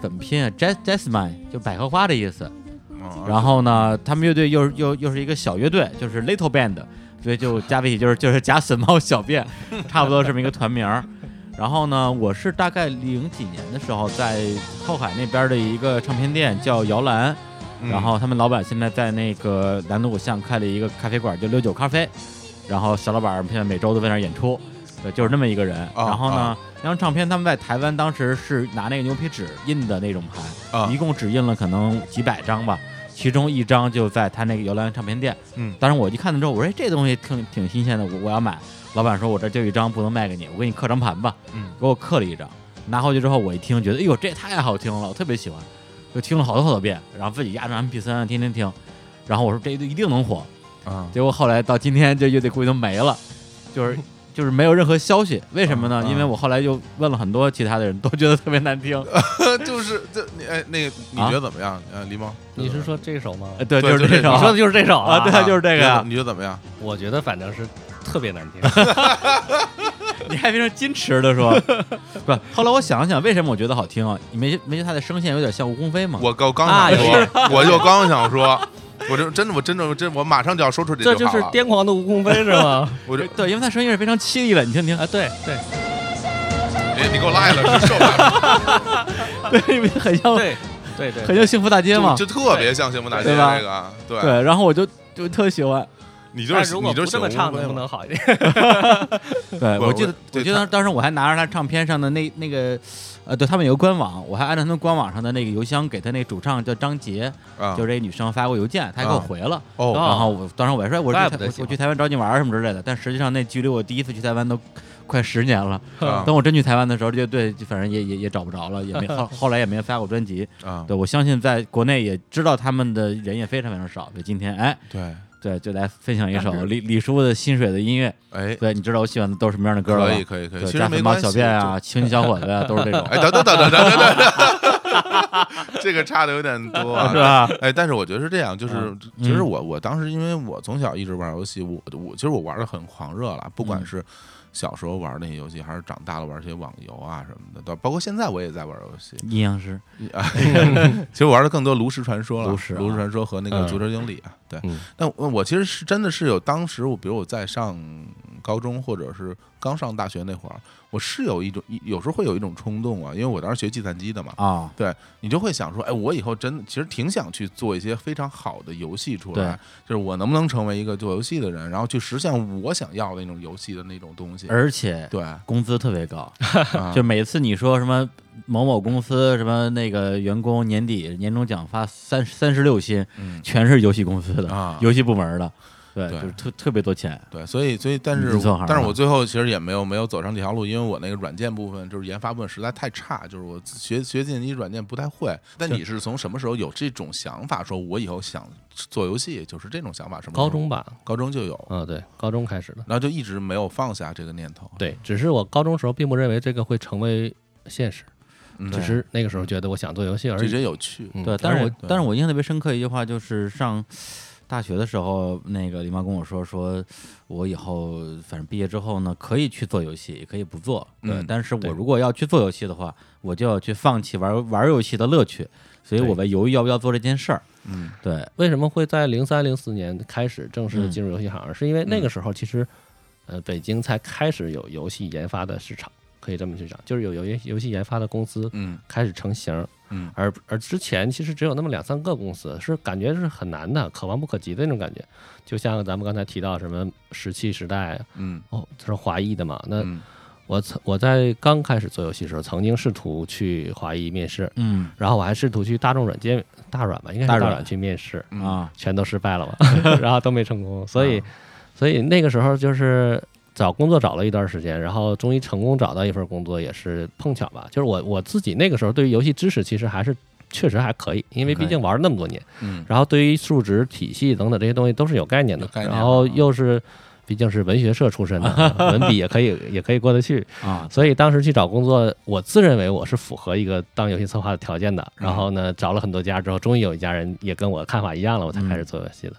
怎么拼啊？Jas Jasmine，就百合花的意思。嗯然后呢，他们乐队又又又是一个小乐队，就是 Little Band，所以就加在一起就是就是假死猫小便，(laughs) 差不多这么一个团名儿。然后呢，我是大概零几年的时候，在后海那边的一个唱片店叫摇篮，嗯然后他们老板现在在那个南锣鼓巷开了一个咖啡馆，叫六九咖啡。然后小老板现在每周都在那儿演出，对，就是那么一个人。哦然后呢哦，那张唱片他们在台湾当时是拿那个牛皮纸印的那种盘，啊一共只印了可能几百张吧，其中一张就在他那个摇篮唱片店。嗯当时我一看了之后，我说哎这东西挺挺新鲜的，我我要买。老板说我这就一张不能卖给你，我给你刻张盘吧。嗯给我刻了一张，拿回去之后我一听，觉得哎呦这也太好听了，我特别喜欢，就听了好多好多遍，然后自己压着 MP 三天天听，然后我说这一定能火。啊结果后来到今天，这乐队估计都没了，就是就是没有任何消息。为什么呢？嗯因为我后来又问了很多其他的人，都觉得特别难听。(laughs) 就是这你哎那个你啊觉得怎么样？呃，狸猫，你是说这首吗？呃对，就是这首。就这首你说的就是这首啊，(laughs) 对，就是这个呀。你觉得怎么样？我觉得反正是特别难听。(laughs) 你还非常矜持的说，(laughs) 不。后来我想了想，为什么我觉得好听啊？你没没觉得他的声线有点像吴鸿飞吗？我刚刚啊想说，我就刚想说，我就真的我真的我真我马上就要说出这这就是了。癫狂的吴鸿飞是吗？(laughs) 我这对，因为他声音是非常凄厉的，你听听，啊，对对哎，你给我赖了，是受不了，对，因为很像对对对，很像幸福大街嘛就。就特别像幸福大街对吧这个，对，对，然后我就就特喜欢。你就是如果不你就是这么唱，能不能好一点？(laughs) 对，我记得我，记得当时我还拿着他唱片上的那那个，呃，对他们有个官网，我还按照他们官网上的那个邮箱给他那主唱叫张杰，啊，就这女生发过邮件，他还给我啊回了。哦然后我当时我还说，哎我怪去台我去台湾找你玩什么之类的，但实际上那距离我第一次去台湾都快十年了。啊等我真去台湾的时候，就对反正也也也找不着了，也没后后来也没发过专辑。啊，对我相信在国内也知道他们的人也非常非常少。对，今天哎，对，对，就来分享一首李李叔的《心水》的音乐。哎，对，你知道我喜欢的都是什么样的歌吗？可以，可以，可以。其实没，小便啊，青年小伙子啊，都是这种。哎，等等等等等等等，这个差的有点多，(laughs) 是吧？哎，但是我觉得是这样，就是其实我我当时因为我从小一直玩游戏，我我其实我玩的很狂热了，不管是。小时候玩那些游戏，还是长大了玩这些网游啊什么的，到包括现在我也在玩游戏。阴阳师，啊，(laughs) 其实我玩的更多炉石传说了，炉石啊炉石传说和那个嗯足球经理啊，对。嗯但我我其实是真的是有当时我比如我在上高中或者是刚上大学那会儿，我是有一种有时候会有一种冲动啊，因为我当时学计算机的嘛，啊，对你就会想说，哎，我以后真的其实挺想去做一些非常好的游戏出来，就是我能不能成为一个做游戏的人，然后去实现我想要的那种游戏的那种东西。而且对，工资特别高，啊 (laughs) 就每次你说什么某某公司什么那个员工年底年终奖发三三十六薪，嗯，全是游戏公司的啊。游戏部门的，对，对就是特特别多钱。对，所以所以，但是但是我最后其实也没有没有走上这条路，因为我那个软件部分就是研发部分实在太差，就是我学学计算机软件不太会。但你是从什么时候有这种想法，说我以后想做游戏，就是这种想法？什么高中吧，高中就有，啊，对，高中开始的。然后就一直没有放下这个念头。对，只是我高中时候并不认为这个会成为现实，嗯，只是那个时候觉得我想做游戏而这已。些有趣。嗯对，但是我但是我印象特别深刻一句话，就是上大学的时候，那个李妈跟我说，说我以后反正毕业之后呢，可以去做游戏，也可以不做。对，嗯但是我如果要去做游戏的话，我就要去放弃玩玩游戏的乐趣，所以我在犹豫要不要做这件事儿。嗯对，为什么会在零三零四年开始正式嗯进入游戏行？是因为那个时候其实，呃，北京才开始有游戏研发的市场，可以这么去讲，就是有游游游戏研发的公司嗯开始成型。嗯而而之前其实只有那么两三个公司，是感觉是很难的，可望不可及的那种感觉。就像咱们刚才提到什么石器时代，嗯哦，这是华裔的嘛？那嗯我曾我在刚开始做游戏的时候，曾经试图去华谊面试，嗯然后我还试图去大众软件大软吧，应该是大软去面试，嗯啊，全都失败了嘛，(laughs) 然后都没成功。所以，所以那个时候就是找工作找了一段时间，然后终于成功找到一份工作，也是碰巧吧。就是我我自己那个时候对于游戏知识其实还是确实还可以，因为毕竟玩了那么多年，嗯然后对于数值体系等等这些东西都是有概念的，概念然后啊又是。毕竟是文学社出身的，(laughs) 文笔也可以也可以过得去，啊，所以当时去找工作，我自认为我是符合一个当游戏策划的条件的。嗯然后呢，找了很多家之后，终于有一家人也跟我看法一样了，我才开始做游戏的。嗯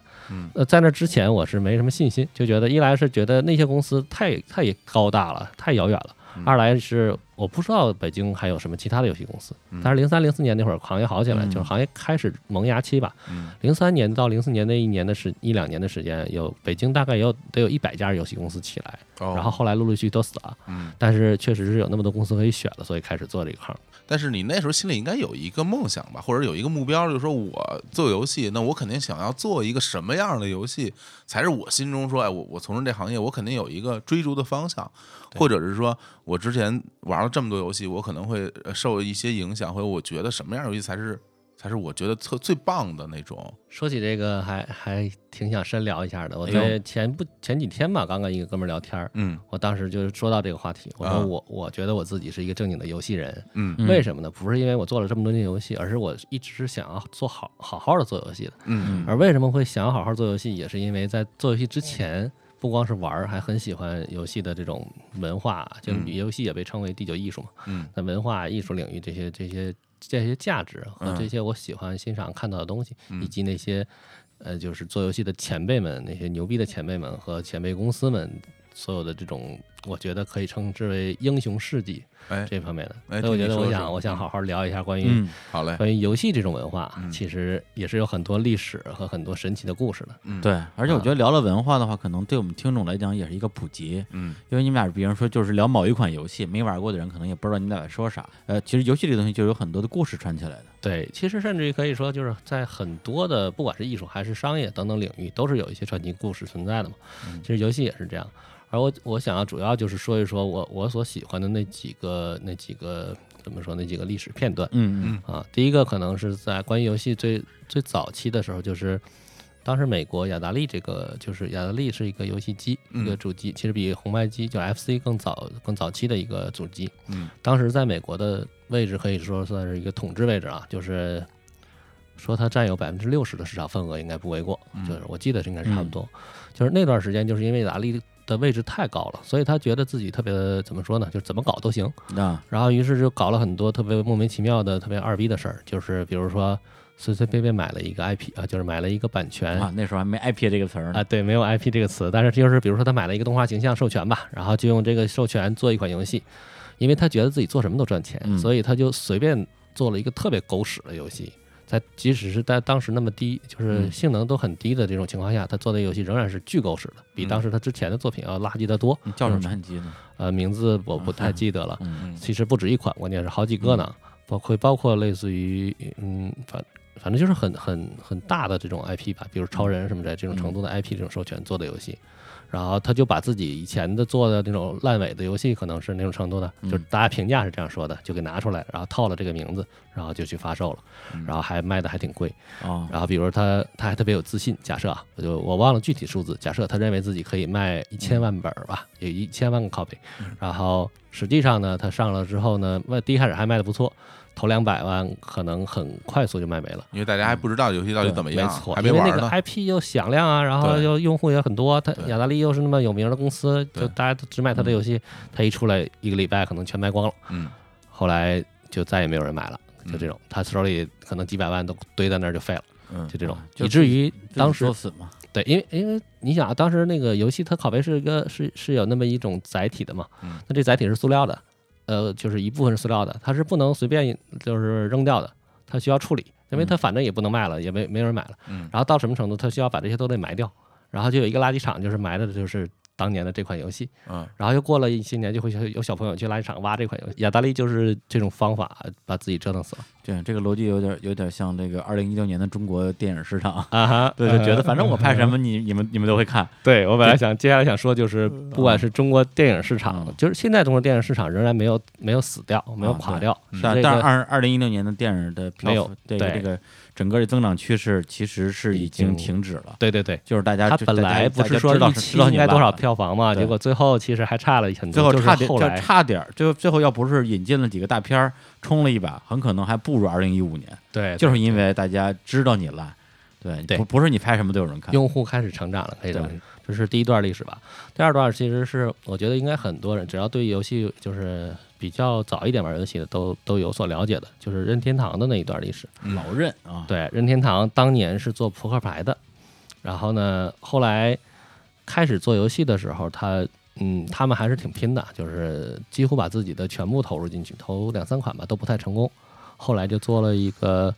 呃，在那之前我是没什么信心，就觉得一来是觉得那些公司太太高大了，太遥远了；嗯。二来是我不知道北京还有什么其他的游戏公司。嗯但是零三零四年那会儿行业好起来，嗯就是行业开始萌芽期吧。嗯零三年到零四年那一年的时一两年的时间，有北京大概也有得有一百家游戏公司起来，哦然后后来陆陆续续都死了。嗯，但是确实是有那么多公司可以选了，所以开始做这个行。但是你那时候心里应该有一个梦想吧，或者有一个目标，就是说我做游戏，那我肯定想要做一个什么样的游戏，才是我心中说，哎，我我从事这行业，我肯定有一个追逐的方向，或者是说我之前玩了这么多游戏，我可能会呃受一些影响，或者我觉得什么样游戏才是才是我觉得特最棒的那种。说起这个还还挺想深聊一下的。我在前不前几天吧，刚跟一个哥们儿聊天儿，嗯我当时就是说到这个话题，我啊说我我觉得我自己是一个正经的游戏人，嗯嗯为什么呢？不是因为我做了这么多年游戏，而是我一直是想要做好好好的做游戏的。嗯而为什么会想要好好做游戏，也是因为在做游戏之前。不光是玩儿，还很喜欢游戏的这种文化，就嗯。游戏也被称为第九艺术嘛。嗯。在文化艺术领域这些这些这些价值和嗯。这些我喜欢欣赏看到的东西，嗯。以及那些呃就是做游戏的前辈们，那些牛逼的前辈们和前辈公司们所有的这种，我觉得可以称之为英雄事迹哎，这方面的。哎所以我觉得我想我想好好聊一下关于、嗯好嘞，关于游戏这种文化，嗯其实也是有很多历史和很多神奇的故事的。嗯，对，而且我觉得聊了文化的话，可能对我们听众来讲也是一个普及。嗯因为你们俩，比如说就是聊某一款游戏，没玩过的人可能也不知道你们俩在说啥。呃，其实游戏这个东西就有很多的故事串起来的。对，其实甚至于可以说，就是在很多的不管是艺术还是商业等等领域，都是有一些传奇故事存在的嘛。其实游戏也是这样。而我我想要主要就是说一说我我所喜欢的那几个那几个怎么说那几个历史片段嗯嗯啊。第一个可能是在关于游戏最最早期的时候，就是当时美国雅达利这个就是雅达利是一个游戏机，嗯一个主机，其实比红白机就 FC 更早更早期的一个主机。嗯当时在美国的位置可以说算是一个统治位置啊，就是说它占有百分之六十的市场份额应该不为过，嗯就是我记得是应该是差不多。就是那段时间，就是因为雅达利的位置太高了，所以他觉得自己特别怎么说呢，就是怎么搞都行。啊，然后于是就搞了很多特别莫名其妙的、特别二逼的事儿，就是比如说随随便便买了一个 IP 啊，就是买了一个版权啊，那时候还没 IP 这个词儿呢啊，对，没有 IP 这个词，但是就是比如说他买了一个动画形象授权吧，然后就用这个授权做一款游戏，因为他觉得自己做什么都赚钱，嗯所以他就随便做了一个特别狗屎的游戏。在即使是在当时那么低，就是嗯。性能都很低的这种情况下，他做的游戏仍然是巨狗屎的，比嗯。当时他之前的作品要垃圾得多。你叫什么战机呢？呃，名字我不太记得了，其实不止一款，关键是好几个呢，包括包括类似于嗯，反反正就是很很很大的这种 IP 吧，比如超人什么的这种程度的 IP 这种授权做的游戏，然后他就把自己以前的做的那种烂尾的游戏，可能是那种程度的，嗯。就是大家评价是这样说的，就给拿出来，然后套了这个名字，然后就去发售了，然后还卖的还挺贵，哦，然后比如他他还特别有自信，假设啊，我就我忘了具体数字，假设他认为自己可以卖一千万本儿吧，有一千万个 copy，然后实际上呢，他上了之后呢，卖第一开始还卖的不错，头两百万可能很快速就卖没了。因为大家还不知道游戏到底怎么样，没错，还没因为那个。IP 又响亮啊，然后又用户也很多，它对雅达利又是那么有名的公司，就大家都只买它的游戏，它一出来一个礼拜可能全卖光了，嗯，后来就再也没有人买了，就嗯这种，他手里可能几百万都堆在那儿就废了，嗯就这种以至于当时嘛，对，因为因为你想啊，当时那个游戏它拷贝是一个是是有那么一种载体的嘛，嗯那这载体是塑料的，呃，就是一部分是塑料的，它是不能随便就是扔掉的，它需要处理，因为它反正也不能卖了，也没没人买了，嗯。然后到什么程度，它需要把这些都得埋掉，然后就有一个垃圾场，就是埋的就是当年的这款游戏，嗯然后又过了一些年，就会有有小朋友去垃圾场挖这款游戏，雅达利就是这种方法把自己折腾死了。对，这个逻辑有点有点像这个二零一六年的中国电影市场。啊哈 (laughs) 对，就觉得反正我拍什么你你们你们都会看，对我本来想接下来想说，就是不管是中国电影市场，嗯就是现在中国电影市场仍然没有没有死掉，没有垮掉。嗯是啊，这个但是二二零一六年的电影的票没有对这个整个的增长趋势其实是已已经经停止了，对对对，就是大家它本来不是说一期应该多少票房嘛，结果最后其实还差了很最多，最后差点就后差点，最后最后要不是引进了几个大片儿冲了一把，很可能还不如二零一五年，对，就是因为大家知道你烂，对，对不不是你拍什么都有人看，用户开始成长了，可以这么。这是第一段历史吧。第二段其实是我觉得应该很多人只要对游戏就是比较早一点玩游戏的都都有所了解的，就是任天堂的那一段历史。老任啊，对，任天堂当年是做扑克牌的，然后呢，后来开始做游戏的时候，他嗯，他们还是挺拼的，就是几乎把自己的全部投入进去，投两三款吧都不太成功，后来就做了一个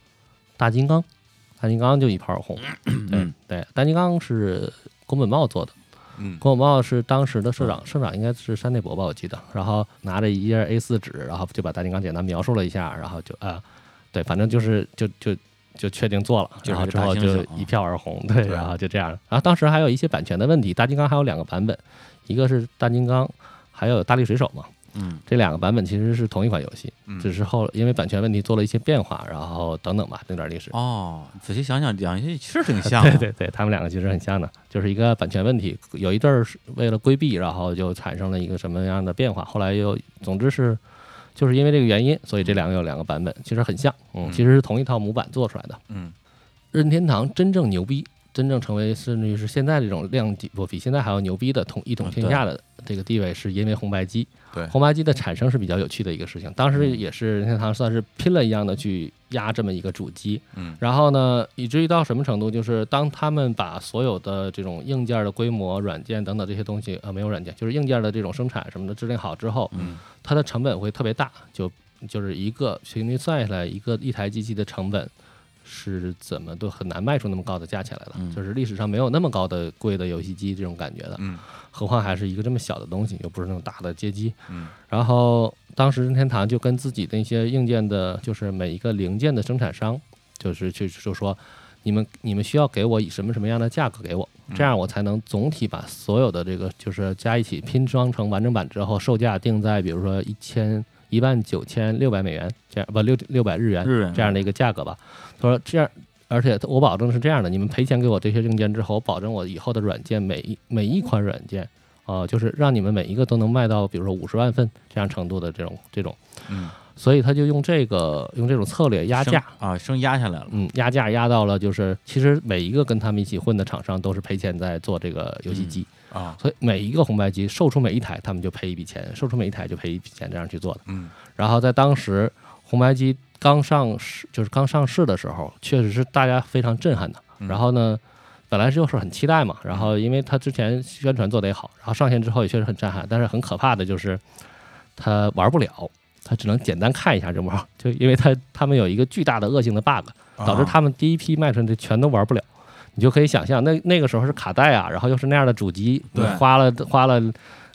大金刚，大金刚就一炮而红。对嗯对，大金刚是宫本茂做的，嗯宫本茂是当时的社长，社长应该是山内博吧，我记得。然后拿着一页 A 4纸，然后就把大金刚简单描述了一下，然后就啊、对，反正就是就就就确定做了，然后之后就一票而红，对，对然后就这样。然后当时还有一些版权的问题，大金刚还有两个版本，一个是大金刚，还有大力水手嘛，嗯。这两个版本其实是同一款游戏，嗯。只是后因为版权问题做了一些变化，然后等等吧，那段历史。哦，仔细想想，两个是挺像的，(laughs) 对对对，他们两个其实很像的，就是一个版权问题，有一阵儿是为了规避，然后就产生了一个什么样的变化，后来又总之是就是因为这个原因，所以这两个有两个版本，其实很像，嗯，嗯。其实是同一套模板做出来的。嗯。任天堂真正牛逼，真正成为甚至于是现在这种量级不比现在还要牛逼的统一统天下的这个地位，是因为红白机。对红白机的产生是比较有趣的一个事情，当时也是任天堂算是拼了一样的去压这么一个主机。嗯然后呢，以至于到什么程度，就是当他们把所有的这种硬件的规模、软件等等这些东西，呃，没有软件，就是硬件的这种生产什么的制定好之后，嗯它的成本会特别大，就就是一个平均算下来，一个一台机器的成本是怎么都很难卖出那么高的价钱来了，嗯。就是历史上没有那么高的贵的游戏机这种感觉的，嗯。何况还是一个这么小的东西，又不是那种大的街机。嗯。然后当时任天堂就跟自己的一些硬件的，就是每一个零件的生产商，就是去就说，你们你们需要给我以什么什么样的价格给我，这样我才能总体把所有的这个就是加一起拼装成完整版之后，售价定在比如说一千一万九千六百美元这样不六六百日元日元这样的一个价格吧。他说这样。而且我保证是这样的，你们赔钱给我这些硬件之后，我保证我以后的软件每一每一款软件呃，就是让你们每一个都能卖到，比如说五十万份这样程度的这种这种，嗯所以他就用这个用这种策略压价，啊，升压下来了。嗯，压价压到了就是其实每一个跟他们一起混的厂商都是赔钱在做这个游戏机，啊所以每一个红白机售出每一台，他们就赔一笔钱，售出每一台就赔一笔钱，这样去做的。嗯然后在当时红白机刚上市，就是刚上市的时候，确实是大家非常震撼的。嗯然后呢，本来就是很期待嘛，然后因为它之前宣传做得也好，然后上线之后也确实很震撼，但是很可怕的就是它玩不了。它只能简单看一下这玩，就因为它他们有一个巨大的恶性的 bug，导致啊他们第一批卖出去的全都玩不了。你就可以想象，那那个时候是卡带啊，然后又是那样的主机，对。花了花了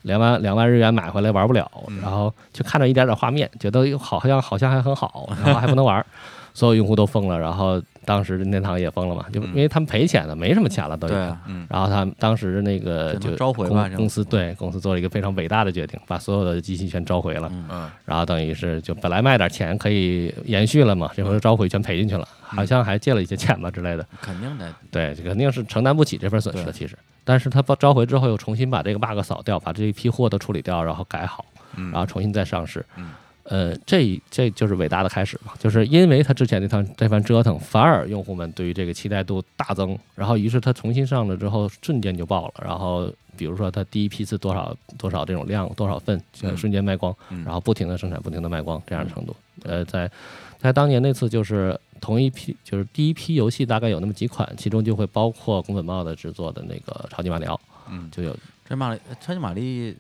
两万两万日元买回来玩不了，嗯。然后就看着一点点画面，觉得好像好像还很好，然后还不能玩，所有用户都疯了，然后当时任天堂也疯了嘛，就嗯因为他们赔钱了，没什么钱了都已经。对啊，嗯然后他们当时那个就召回吧公公司对公司做了一个非常伟大的决定，把所有的机器全召回了。嗯嗯然后等于是就本来卖点钱可以延续了嘛，这回召回全赔进去了，好像还借了一些钱吧之类的。肯定的，对，这肯定是承担不起这份损失的，其实。但是他把召回之后又重新把这个 bug 扫掉，把这一批货都处理掉，然后改好，嗯，然后重新再上市。嗯呃，这这就是伟大的开始嘛，就是因为他之前那趟这番折腾，反而用户们对于这个期待度大增，然后于是他重新上了之后，瞬间就爆了。然后比如说他第一批次多少多少这种量多少份，就瞬间卖光，嗯然后不停的生产，不停的卖光这样的程度。呃，在在当年那次就是同一批，就是第一批游戏大概有那么几款，其中就会包括宫本茂的制作的那个超级马里奥，嗯就有超级马里超级玛丽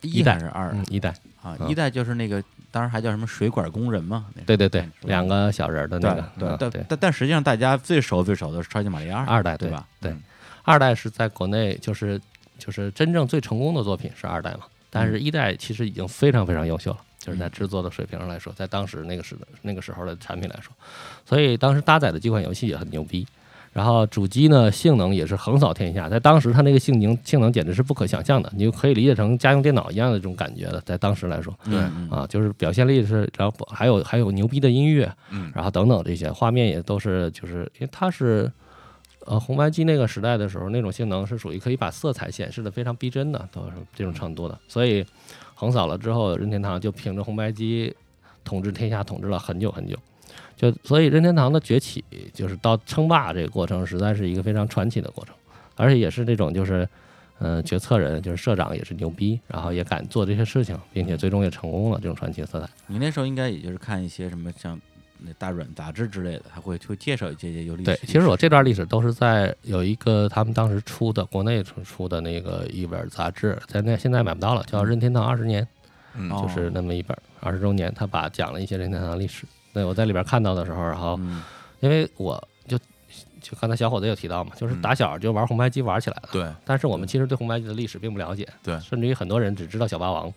一一代还是二嗯一代，啊？嗯一代就是那个，当时还叫什么水管工人嘛？对对对，两个小人儿的那个，对但嗯对。但但实际上大家最熟最熟的是超级玛丽二二代对吧？对嗯，二代是在国内就是就是真正最成功的作品是二代嘛，但是一代其实已经非常非常优秀了，就是在制作的水平上来说，在当时那个时的那个时候的产品来说，所以当时搭载的几款游戏也很牛逼。然后主机呢，性能也是横扫天下，在当时它那个性能性能简直是不可想象的，你就可以理解成家用电脑一样的这种感觉了，在当时来说对啊，就是表现力是，然后还有还有牛逼的音乐，嗯然后等等这些画面也都是，就是因为它是呃红白机那个时代的时候，那种性能是属于可以把色彩显示的非常逼真的，都是这种程度的。所以横扫了之后，任天堂就凭着红白机统治天下，统治了很久很久。就所以任天堂的崛起，就是到称霸这个过程，实在是一个非常传奇的过程，而且也是这种就是。嗯，决策人就是社长也是牛逼，然后也敢做这些事情，并且最终也成功了。这种传奇色彩，你那时候应该也就是看一些什么像那大软杂志之类的，还会会介绍一些些有历史。对，其实我这段历史都是在有一个他们当时出的国内出出的那个一本杂志，在那现在买不到了，叫《任天堂二十年》，就是那么一本二十周年，他把讲了一些任天堂的历史。对，我在里边看到的时候，然后嗯。因为我就就刚才小伙子有提到嘛，就是嗯。打小就玩红白机玩起来了，对。但是我们其实对红白机的历史并不了解，对。甚至于很多人只知道小霸王，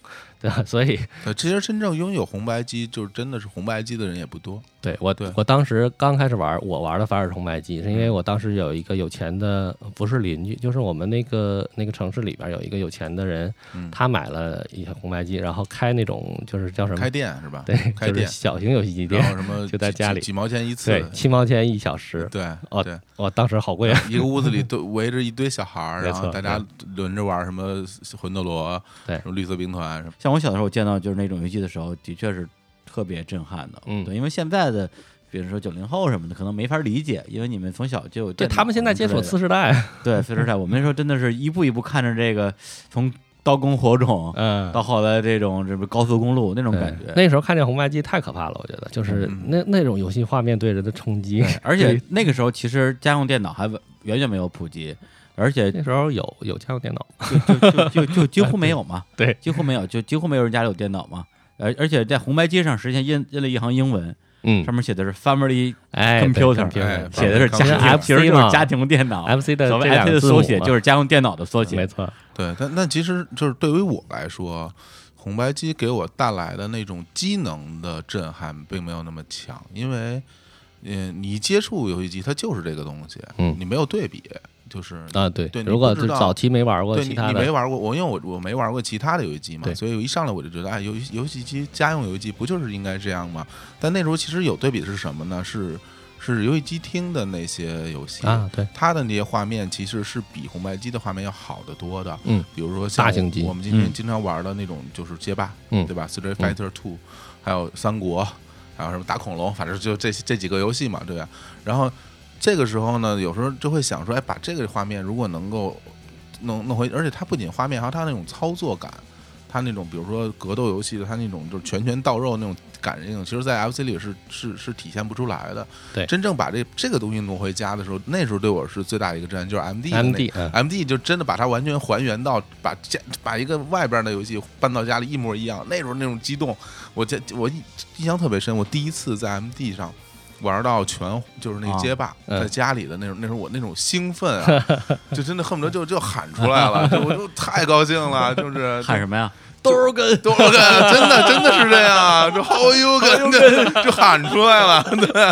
对吧？所以对，其实真正拥有红白机，就是真的是红白机的人也不多。对我对，我当时刚开始玩，我玩的反而是红白机，是因为我当时有一个有钱的，不是邻居，就是我们那个那个城市里边有一个有钱的人，嗯，他买了一台红白机，然后开那种就是叫什么开，店是吧？对，开店，就是小型游戏机店，然后什么就在家里几几毛钱一次，对，七毛钱一小时，对哦对，我当时好贵啊，一个屋子里 (laughs) 都围着一堆小孩儿，然后大家轮着玩什么魂斗罗，对什么绿色兵团什么，像我小的时候见到就是那种游戏的时候，的确是特别震撼的。嗯对，因为现在的，比如说九零后什么的，可能没法理解，因为你们从小就对他们现在接触的次世代，对次世代，我们那时候真的是一步一步看着这个从刀耕火种 (laughs) 嗯，到后来这种这不高速公路那种感觉。那时候看见红白机太可怕了，我觉得就是嗯那那种游戏画面对人的冲击，而且那个时候其实家用电脑还远远没有普及，而且那时候有有家用电脑，就就就就就几乎没有嘛，(laughs) 对，几乎没有，就几乎没有人家里有电脑嘛。而而且在红白机上实现印印了一行英文，嗯上，面写的是 Family 哎 Computer，computer 哎写的是家其实庭，FC 其实就是嘛家庭电脑。MC 的所谓这两 FC 个字母的缩写就是家用电脑的缩写。没错，对，但但其实就是对于我来说，红白机给我带来的那种机能的震撼并没有那么强，因为，嗯，你接触游戏机它就是这个东西，嗯你没有对比，就是啊，对，对你如果不知道是早期没玩过对你其他的，你没玩过，我因为我我没玩过其他的游戏机嘛，所以我一上来我就觉得，哎，游戏游戏机家用游戏机不就是应该这样吗？但那时候其实有对比的是什么呢？是是游戏机厅的那些游戏啊，对，它的那些画面其实是比红白机的画面要好得多的。嗯，比如说像大型机我们今天嗯经常玩的那种就是街霸，嗯对吧？Street Fighter Two，还有三国，还有什么打恐龙，反正就这这几个游戏嘛，对吧？然后这个时候呢，有时候就会想说，哎，把这个画面如果能够弄弄回，而且它不仅画面，还有它那种操作感，它那种比如说格斗游戏的，它那种就是拳拳到肉那种感应，其实，在 FC 里是是是体现不出来的。对真正把这这个东西弄回家的时候，那时候对我是最大的一个震撼，就是 MD 嗯 MD 就真的把它完全还原到把家把一个外边的游戏搬到家里一模一样。那时候那种激动，我这我印印象特别深。我第一次在 MD 上玩到全就是那街霸，嗯。在家里的那种那时候我那种兴奋啊，(laughs) 就真的恨不得就就喊出来了，(laughs) 就我就太高兴了，就是喊什么呀？多少根多少根，真的真的是这样，就好有根就就喊出来了，对。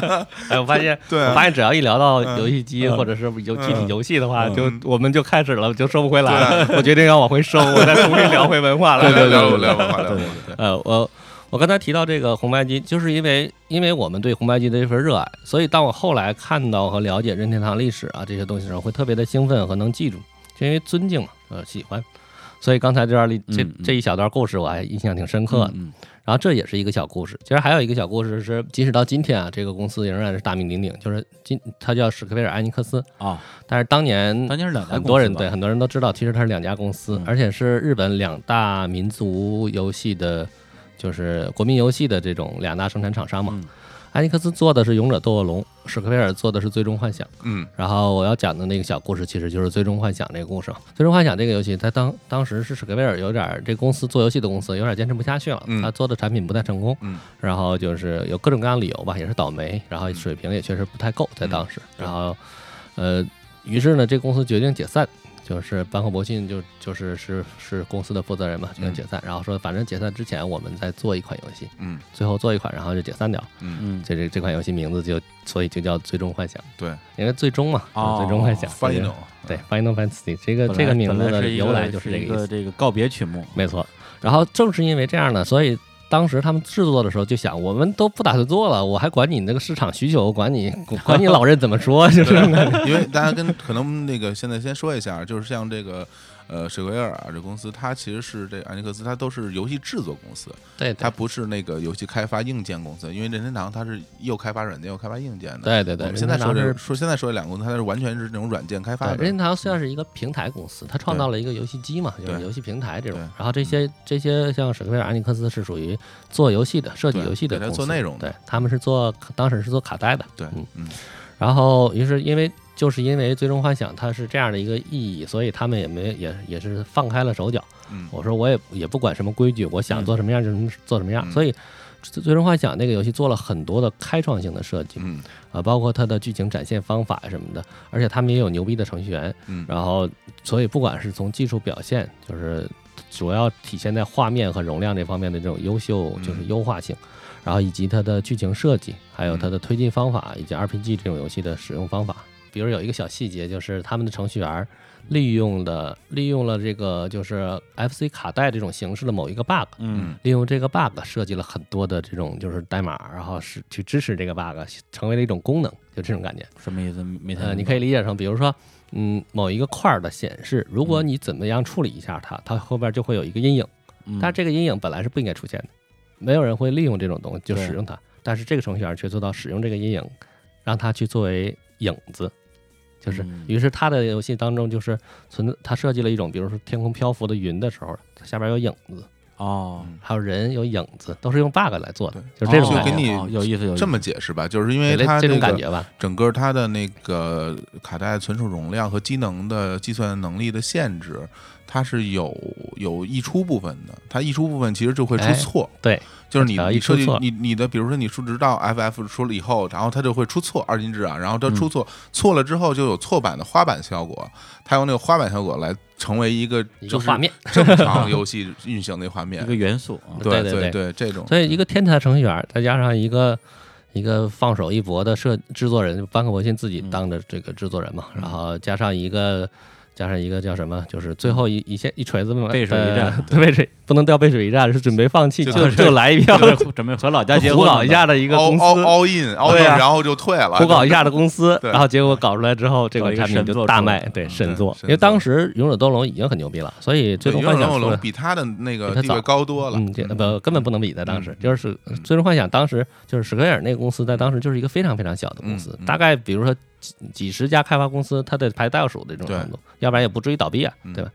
哎，我发现，对。我发现只要一聊到嗯。游戏机或者是游具体嗯游戏的话，就嗯我们就开始了，就收不回来了。我决定要往回收，我再重新聊回文化了。聊聊聊文化聊文化，对呃，我我刚才提到这个红白机，就是因为因为我们对红白机的这份热爱，所以当我后来看到和了解任天堂历史啊这些东西的时候，会特别的兴奋和能记住，就因为尊敬嘛，呃，喜欢。所以刚才这段里这这一小段故事我还印象挺深刻的。嗯然后这也是一个小故事，其实还有一个小故事是，即使到今天啊，这个公司仍然是大名鼎鼎，就是今它叫史克威尔艾尼克斯，哦，但是当年当年是两家很多人对很多人都知道，其实它是两家公司，嗯而且是日本两大民族游戏的，就是国民游戏的这种两大生产厂商嘛。嗯。艾尼克斯做的是《勇者斗恶龙》，史克威尔做的是《最终幻想》。嗯。然后我要讲的那个小故事，其实就是《最终幻想》这个故事。《最终幻想》这个游戏，它当当时是史克威尔有点这公司做游戏的公司有点坚持不下去了，嗯。他做的产品不太成功，嗯。然后就是有各种各样的理由吧，也是倒霉，然后水平也确实不太够在当时，然后呃，于是呢，这公司决定解散。就是坂口博信就就是是是公司的负责人嘛，决定解散，然后说反正解散之前我们再做一款游戏，嗯最后做一款，然后就解散掉。嗯，嗯，这这这款游戏名字就所以就叫《最终幻想》。对因为最终嘛，哦最终幻想翻译这个 no 对 Final Fantasy 这个这个名字的是由来就是这个意思，这个告别曲目。没错。然后正是因为这样呢，所以当时他们制作的时候就想，我们都不打算做了，我还管你那个市场需求，管你管你老任怎么说，就是。因为大家跟可能那个现在先说一下，就是像这个呃史奎尔啊这公司，它其实是这个安尼克斯，它都是游戏制作公司，对对它不是那个游戏开发硬件公司。因为任天堂它是又开发软件又开发硬件的。对对对，我们现在说这说现在说这两个公司，它是完全是那种软件开发的。任天堂虽然是一个平台公司，它创造了一个游戏机嘛，就是游戏平台这种。然后这些这些像史克威尔、安尼克斯是属于做游戏的、设计游戏的公司，做内容的对，他们是做当时是做卡带的，对嗯。嗯然后，于是因为就是因为《最终幻想》它是这样的一个意义，所以他们也没也也是放开了手脚。嗯我说我也也不管什么规矩，我想做什么样就什么做什么样。嗯所以，《最最终幻想》那个游戏做了很多的开创性的设计嗯啊，包括它的剧情展现方法什么的，而且他们也有牛逼的程序员。嗯然后，所以不管是从技术表现，就是主要体现在画面和容量这方面的这种优秀，嗯就是优化性，然后以及它的剧情设计，还有它的推进方法，以及 RPG 这种游戏的使用方法。比如有一个小细节，就是他们的程序员利用的利用了这个就是 FC 卡带这种形式的某一个 bug，嗯利用这个 bug 设计了很多的这种就是代码，然后是去支持这个 bug，成为了一种功能，就这种感觉。什么意思？没太呃，你可以理解成，比如说，嗯，某一个块儿的显示，如嗯果你怎么样处理一下它，它后边就会有一个阴影，嗯但这个阴影本来是不应该出现的，没有人会利用这种东西就使用它，但是这个程序员却做到使用这个阴影，让它去作为影子。就是嗯，于是他的游戏当中就是存，他设计了一种，比如说天空漂浮的云的时候，它下边有影子，哦，还有人有影子，都是用 bug 来做的，对就是这种感给你哦有意思，有意思。这么解释吧，就是因为给了这它这个种感觉吧。整个它的那个卡带存储容量和机能的计算能力的限制，它是有有溢出部分的。它溢出部分其实就会出哎错，对，就是你你设计出你你的，比如说你数值到 FF 出了以后，然后它就会出错二进制啊，然后它嗯出错、错了之后就有错版的花版效果，它用那个花版效果来成为一个就是一个画面，正常游戏运行的画面。(laughs) 一。个元素啊，对对对对，这种。所以一个天才程序员，再加上一个一个放手一搏的设制作人，班克伯信自己当的这个制作人嘛，嗯。然后加上一个加上一个叫什么，就是最后一一线一锤子嘛，背水一战。(laughs) 背水不能掉背水一战，是准备放弃，就就是就来一票，准备和老家结婚胡搞一下的一个凹公司，凹凹 in 然后就退了，胡搞一下的公司，然后结果搞出来之后，这个款产品就大卖，对嗯。神作。因为当时《勇者斗龙》已经很牛逼了，所以《最对，终幻想》比他的那个比他早地位高多了，嗯，这不根本不能比，在当时嗯。就是《最终幻想》，当时就是史克威尔那个公司，在当时就是一个非常非常小的公司大概比如说几几十家开发公司，它得排倒数的这种程度，要不然也不至于倒闭啊，嗯对吧？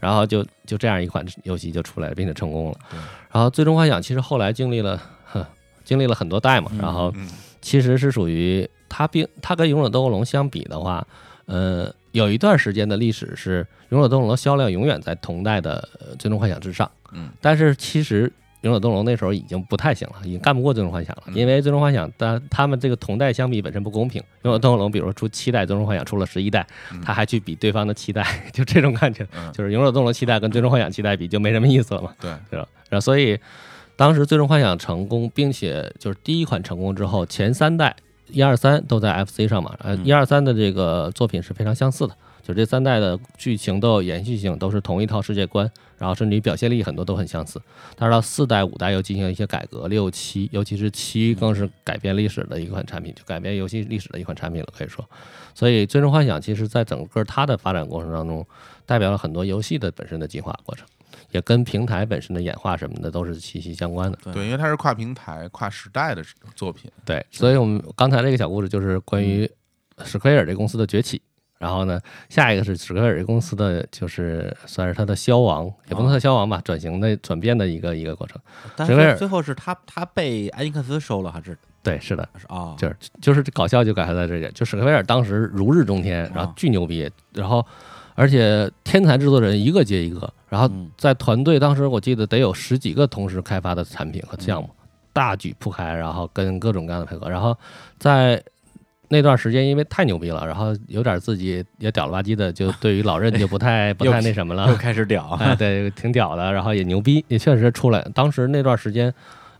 然后就就这样一款游戏就出来了，并且成功了对。然后《最终幻想》其实后来经历了，呵经历了很多代嘛，嗯然后嗯其实是属于它并它跟《勇者斗恶龙》相比的话，呃，有一段时间的历史是《勇者斗恶龙》销量永远在同代的呃《最终幻想》之上。嗯，但是其实《勇者斗恶龙》那时候已经不太行了，已经干不过《最终幻想》了，嗯因为《最终幻想》它他们这个同代相比本身不公平，《勇者斗恶龙》比如说出七代，《最终幻想》出了十一代，嗯他还去比对方的七代，就这种感觉，嗯就是《勇者斗恶龙》七代跟《最终幻想》七代比就没什么意思了嘛。对，对吧？然后所以当时《最终幻想》成功，并且就是第一款成功之后，前三代一二三都在 FC 上嘛，呃，嗯一二三的这个作品是非常相似的，就这三代的剧情都有延续性，都是同一套世界观，然后甚至于表现力很多都很相似。但是到四代、五代又进行了一些改革，六七尤其是七更是改变历史的一款产品，就改变游戏历史的一款产品了，可以说。所以《最终幻想》其实在整个它的发展过程当中，代表了很多游戏的本身的进化过程。也跟平台本身的演化什么的都是息息相关的。对，因为它是跨平台、跨时代的作品，对，所以我们刚才这个小故事就是关于史克威尔这公司的崛起。然后呢，下一个是史克威尔公司的，就是算是它的消亡，也不能算消亡吧，转型的转变的一个一个过程。但史威尔是最后是他他被埃尼克斯收了还是？对，是的？就是就是搞笑就搞笑在这里，就史克威尔当时如日中天，然后啊巨牛逼，然后而且天才制作人一个接一个，然后嗯。在团队当时我记得得有十几个同时开发的产品和项目，大举铺开，然后跟各种各样的配合，然后在那段时间因为太牛逼了，然后有点自己也屌了吧唧的，就对于老任就不太 (laughs) 不太那什么了又，开始屌，哎，对，挺屌的，然后也牛逼，也确实出来。当时那段时间，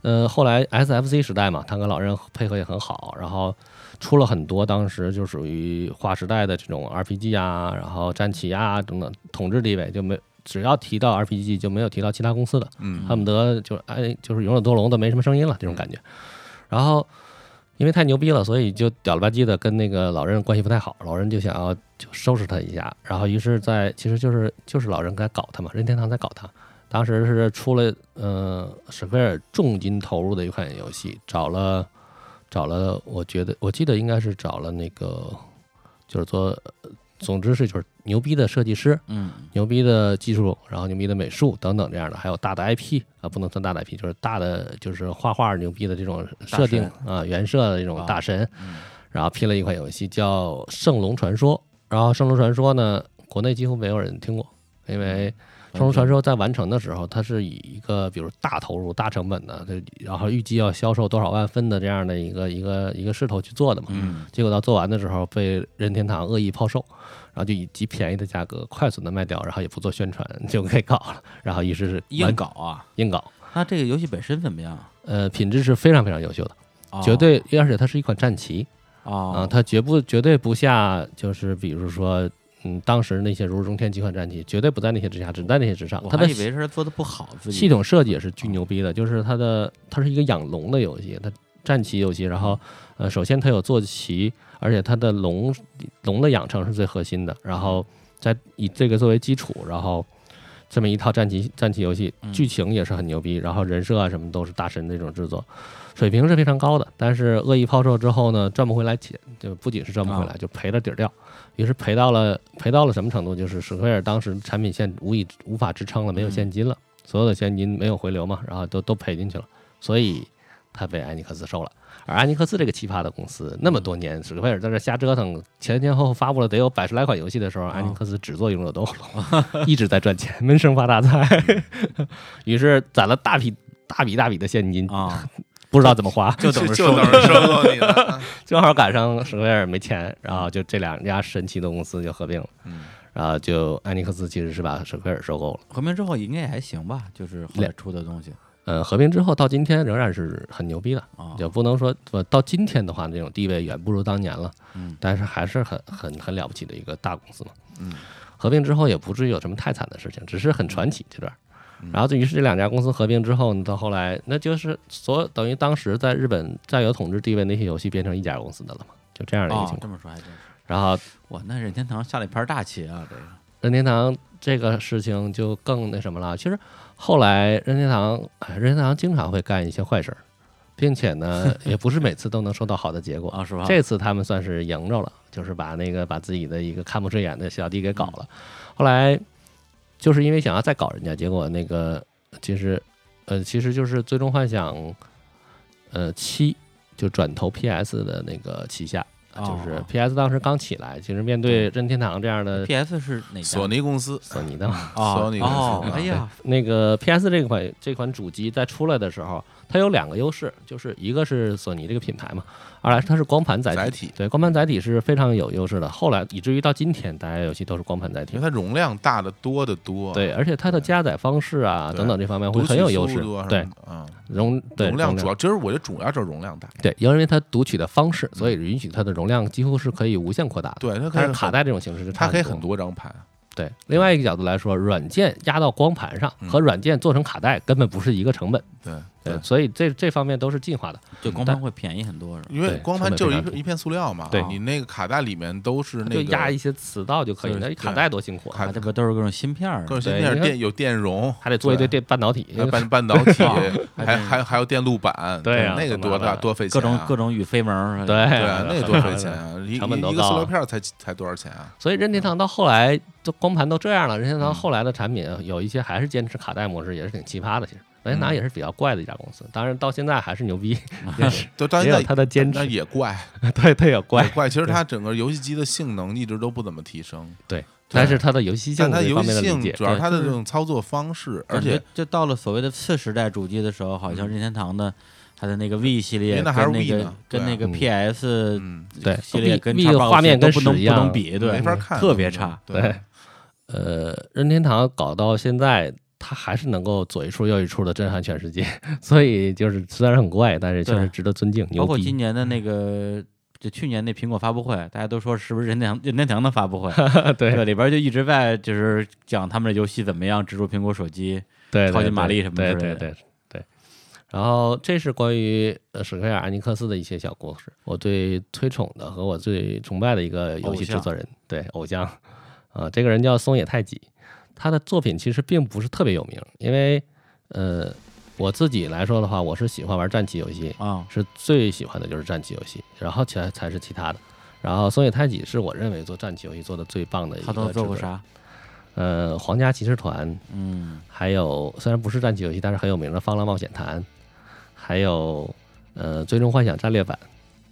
呃，后来 SFC 时代嘛，他跟老任配合也很好，然后出了很多当时就属于划时代的这种 RPG 啊，然后战旗啊等等，统治地位就没。只要提到 RPG 就没有提到其他公司的，嗯恨不得就是哎，就是勇者斗龙都没什么声音了这种感觉。然后因为太牛逼了，所以就屌了吧唧的跟那个老人关系不太好，老人就想要就收拾他一下，然后于是在其实就是就是老人在搞他嘛，任天堂在搞他。当时是出了嗯史菲尔重金投入的一款游戏，找了找了，我觉得我记得应该是找了那个就是做，总之是就是牛逼的设计师，嗯。牛逼的技术，然后牛逼的美术等等这样的，还有大的 IP 啊，不能算大的 IP，就是大的就是画画牛逼的这种设定啊，原设的这种大神，嗯。然后拼了一款游戏叫《圣龙传说》，然后《圣龙传说》呢，国内几乎没有人听过，因为《圣龙传说》在完成的时候，它是以一个比如大投入、大成本的，这然后预计要销售多少万份的这样的一个一个一个势头去做的嘛，嗯结果到做完的时候被任天堂恶意抛售，然后就以极便宜的价格快速的卖掉，然后也不做宣传就给搞了，然后于是是硬搞啊。硬搞，那这个游戏本身怎么样？呃，品质是非常非常优秀的，哦绝对，而且它是一款战棋啊、啊，它绝不绝对不下，就是比如说。嗯，当时那些如日中天几款战旗绝对不在那些之下，只在那些之上。我它的还以为是做的不好，自己系统设计也是巨牛逼的，就是它的它是一个养龙的游戏，它战棋游戏，然后呃，首先它有坐骑，而且它的龙龙的养成是最核心的，然后再以这个作为基础，然后这么一套战棋战棋游戏，嗯剧情也是很牛逼，然后人设啊什么都是大神那种制作，水平是非常高的。但是恶意抛售之后呢，赚不回来钱，就不仅是赚不回来，就赔了底儿掉。于是赔到了赔到了什么程度？就是史克威尔当时产品线无以无法支撑了，没有现金了，所有的现金没有回流嘛，然后都都赔进去了，所以他被埃尼克斯收了。而埃尼克斯这个奇葩的公司，那么多年，史克威尔在这瞎折腾，前前后后发布了得有百十来款游戏的时候，埃尼克斯只做勇者斗龙，一直在赚钱，闷声发大财。(laughs) 于是攒了大笔大笔大笔的现金，啊，不知道怎么花，就等着收就等着收购你呢。正好赶上史克威尔没钱，然后就这两家神奇的公司就合并了，嗯然后就艾尼克斯其实是把史克威尔收购了。合并之后应该也还行吧，就是后来出的东西呃，合并之后到今天仍然是很牛逼的，啊，就不能说呃到今天的话，那种地位远不如当年了，嗯但是还是很很很了不起的一个大公司嘛。嗯，合并之后也不至于有什么太惨的事情，只是很传奇这段。嗯然后，于是这两家公司合并之后呢，到后来那就是所等于当时在日本占有统治地位那些游戏变成一家公司的了嘛，就这样的一个情哦，况。这么说还真是。然后哇，那任天堂下了一盘大棋啊，这个任天堂这个事情就更那什么了。其实后来任天堂，哎，任天堂经常会干一些坏事儿，并且呢，(laughs) 也不是每次都能收到好的结果。啊，是吧？这次他们算是赢着了，就是把那个把自己的一个看不顺眼的小弟给搞了。后来就是因为想要再搞人家，结果那个其实呃，其实就是《最终幻想》呃七就转投 PS 的那个旗下。就是哦 PS 当时刚起来，其实面对任天堂这样的 PS 是哪家？索尼公司。索尼的哦索尼公司。哎呀，那个 PS 这款这款主机在出来的时候，它有两个优势，就是一个是索尼这个品牌嘛，二来是它是光盘载体，载体。对，光盘载体是非常有优势的。后来以至于到今天，大家游戏都是光盘载体。因为，它容量大的多得多，对，而且它的加载方式啊等等这方面会很有优势。对。么，的啊，容对容量主要，其实我觉得主要就是容量大，对，因为它读取的方式，所以允许它的容量几乎是可以无限扩大的。对，它可以卡，带这种形式它可以很多张盘，对，另外一个角度来说，软件压到光盘上嗯。和软件做成卡带根本不是一个成本，对对，所以这这方面都是进化的。就光盘会便宜很多，是吧？因为光盘就是成本非常一一片塑料嘛，对你那个卡带里面都是那个压一些磁道就可以，就是那卡带多辛苦啊，卡啊，这不都是各种芯片儿各种芯片电有电容，还得做一堆电半导体，半 (laughs) 半导体，(laughs) 还还还有电路板，对啊那个多大多费钱各，种各种与飞门儿，对对啊，那个多费钱啊，一成本都一个塑料片儿才才多少钱啊？所以任天堂到后来，就光盘都这样了，任天堂嗯后来的产品有一些还是坚持卡带模式，也是挺奇葩的。其实任天堂嗯。也是比较怪的一家公司，当然到现在还是牛逼，也是也有就到现在它的坚持，也怪对，它也也怪，怪，其实它整个游戏机的性能一直都不怎么提升，对，但是它的游戏性这但它游戏性主要它的这种操作方式，而且就到了所谓的次时代主机的时候，好像任天堂的它的那个 V 系列那还是跟那 V 个跟那个嗯。PS 系列跟 V 叉的画面跟不能不能比，对，没法看，特别差。对对，呃，任天堂搞到现在，它还是能够左一出右一出的震撼全世界，(laughs) 所以就是虽然很怪，但是确实值得尊敬，包括今。年的那个，就去年那苹果发布会，大家都说是不是任天堂 (laughs) 任天堂的发布会？(laughs) 对对，里边就一直在就是讲他们的游戏怎么样植入苹果手机，对，对超级玛丽什么之类的对对对。然后这是关于呃史克威尔艾尼克斯的一些小故事。我最推崇的和我最崇拜的一个游戏制作人，对偶像，啊、这个人叫松野太己。他的作品其实并不是特别有名，因为呃，我自己来说的话，我是喜欢玩战棋游戏，啊，是最喜欢的就是战棋游戏，然后才才是其他的。然后松野太己是我认为做战棋游戏做的最棒的一个他都做过？啥？呃，皇家骑士团，嗯，还有虽然不是战棋游戏，但是很有名的《方浪冒险谈》，还有呃《最终幻想战略版》，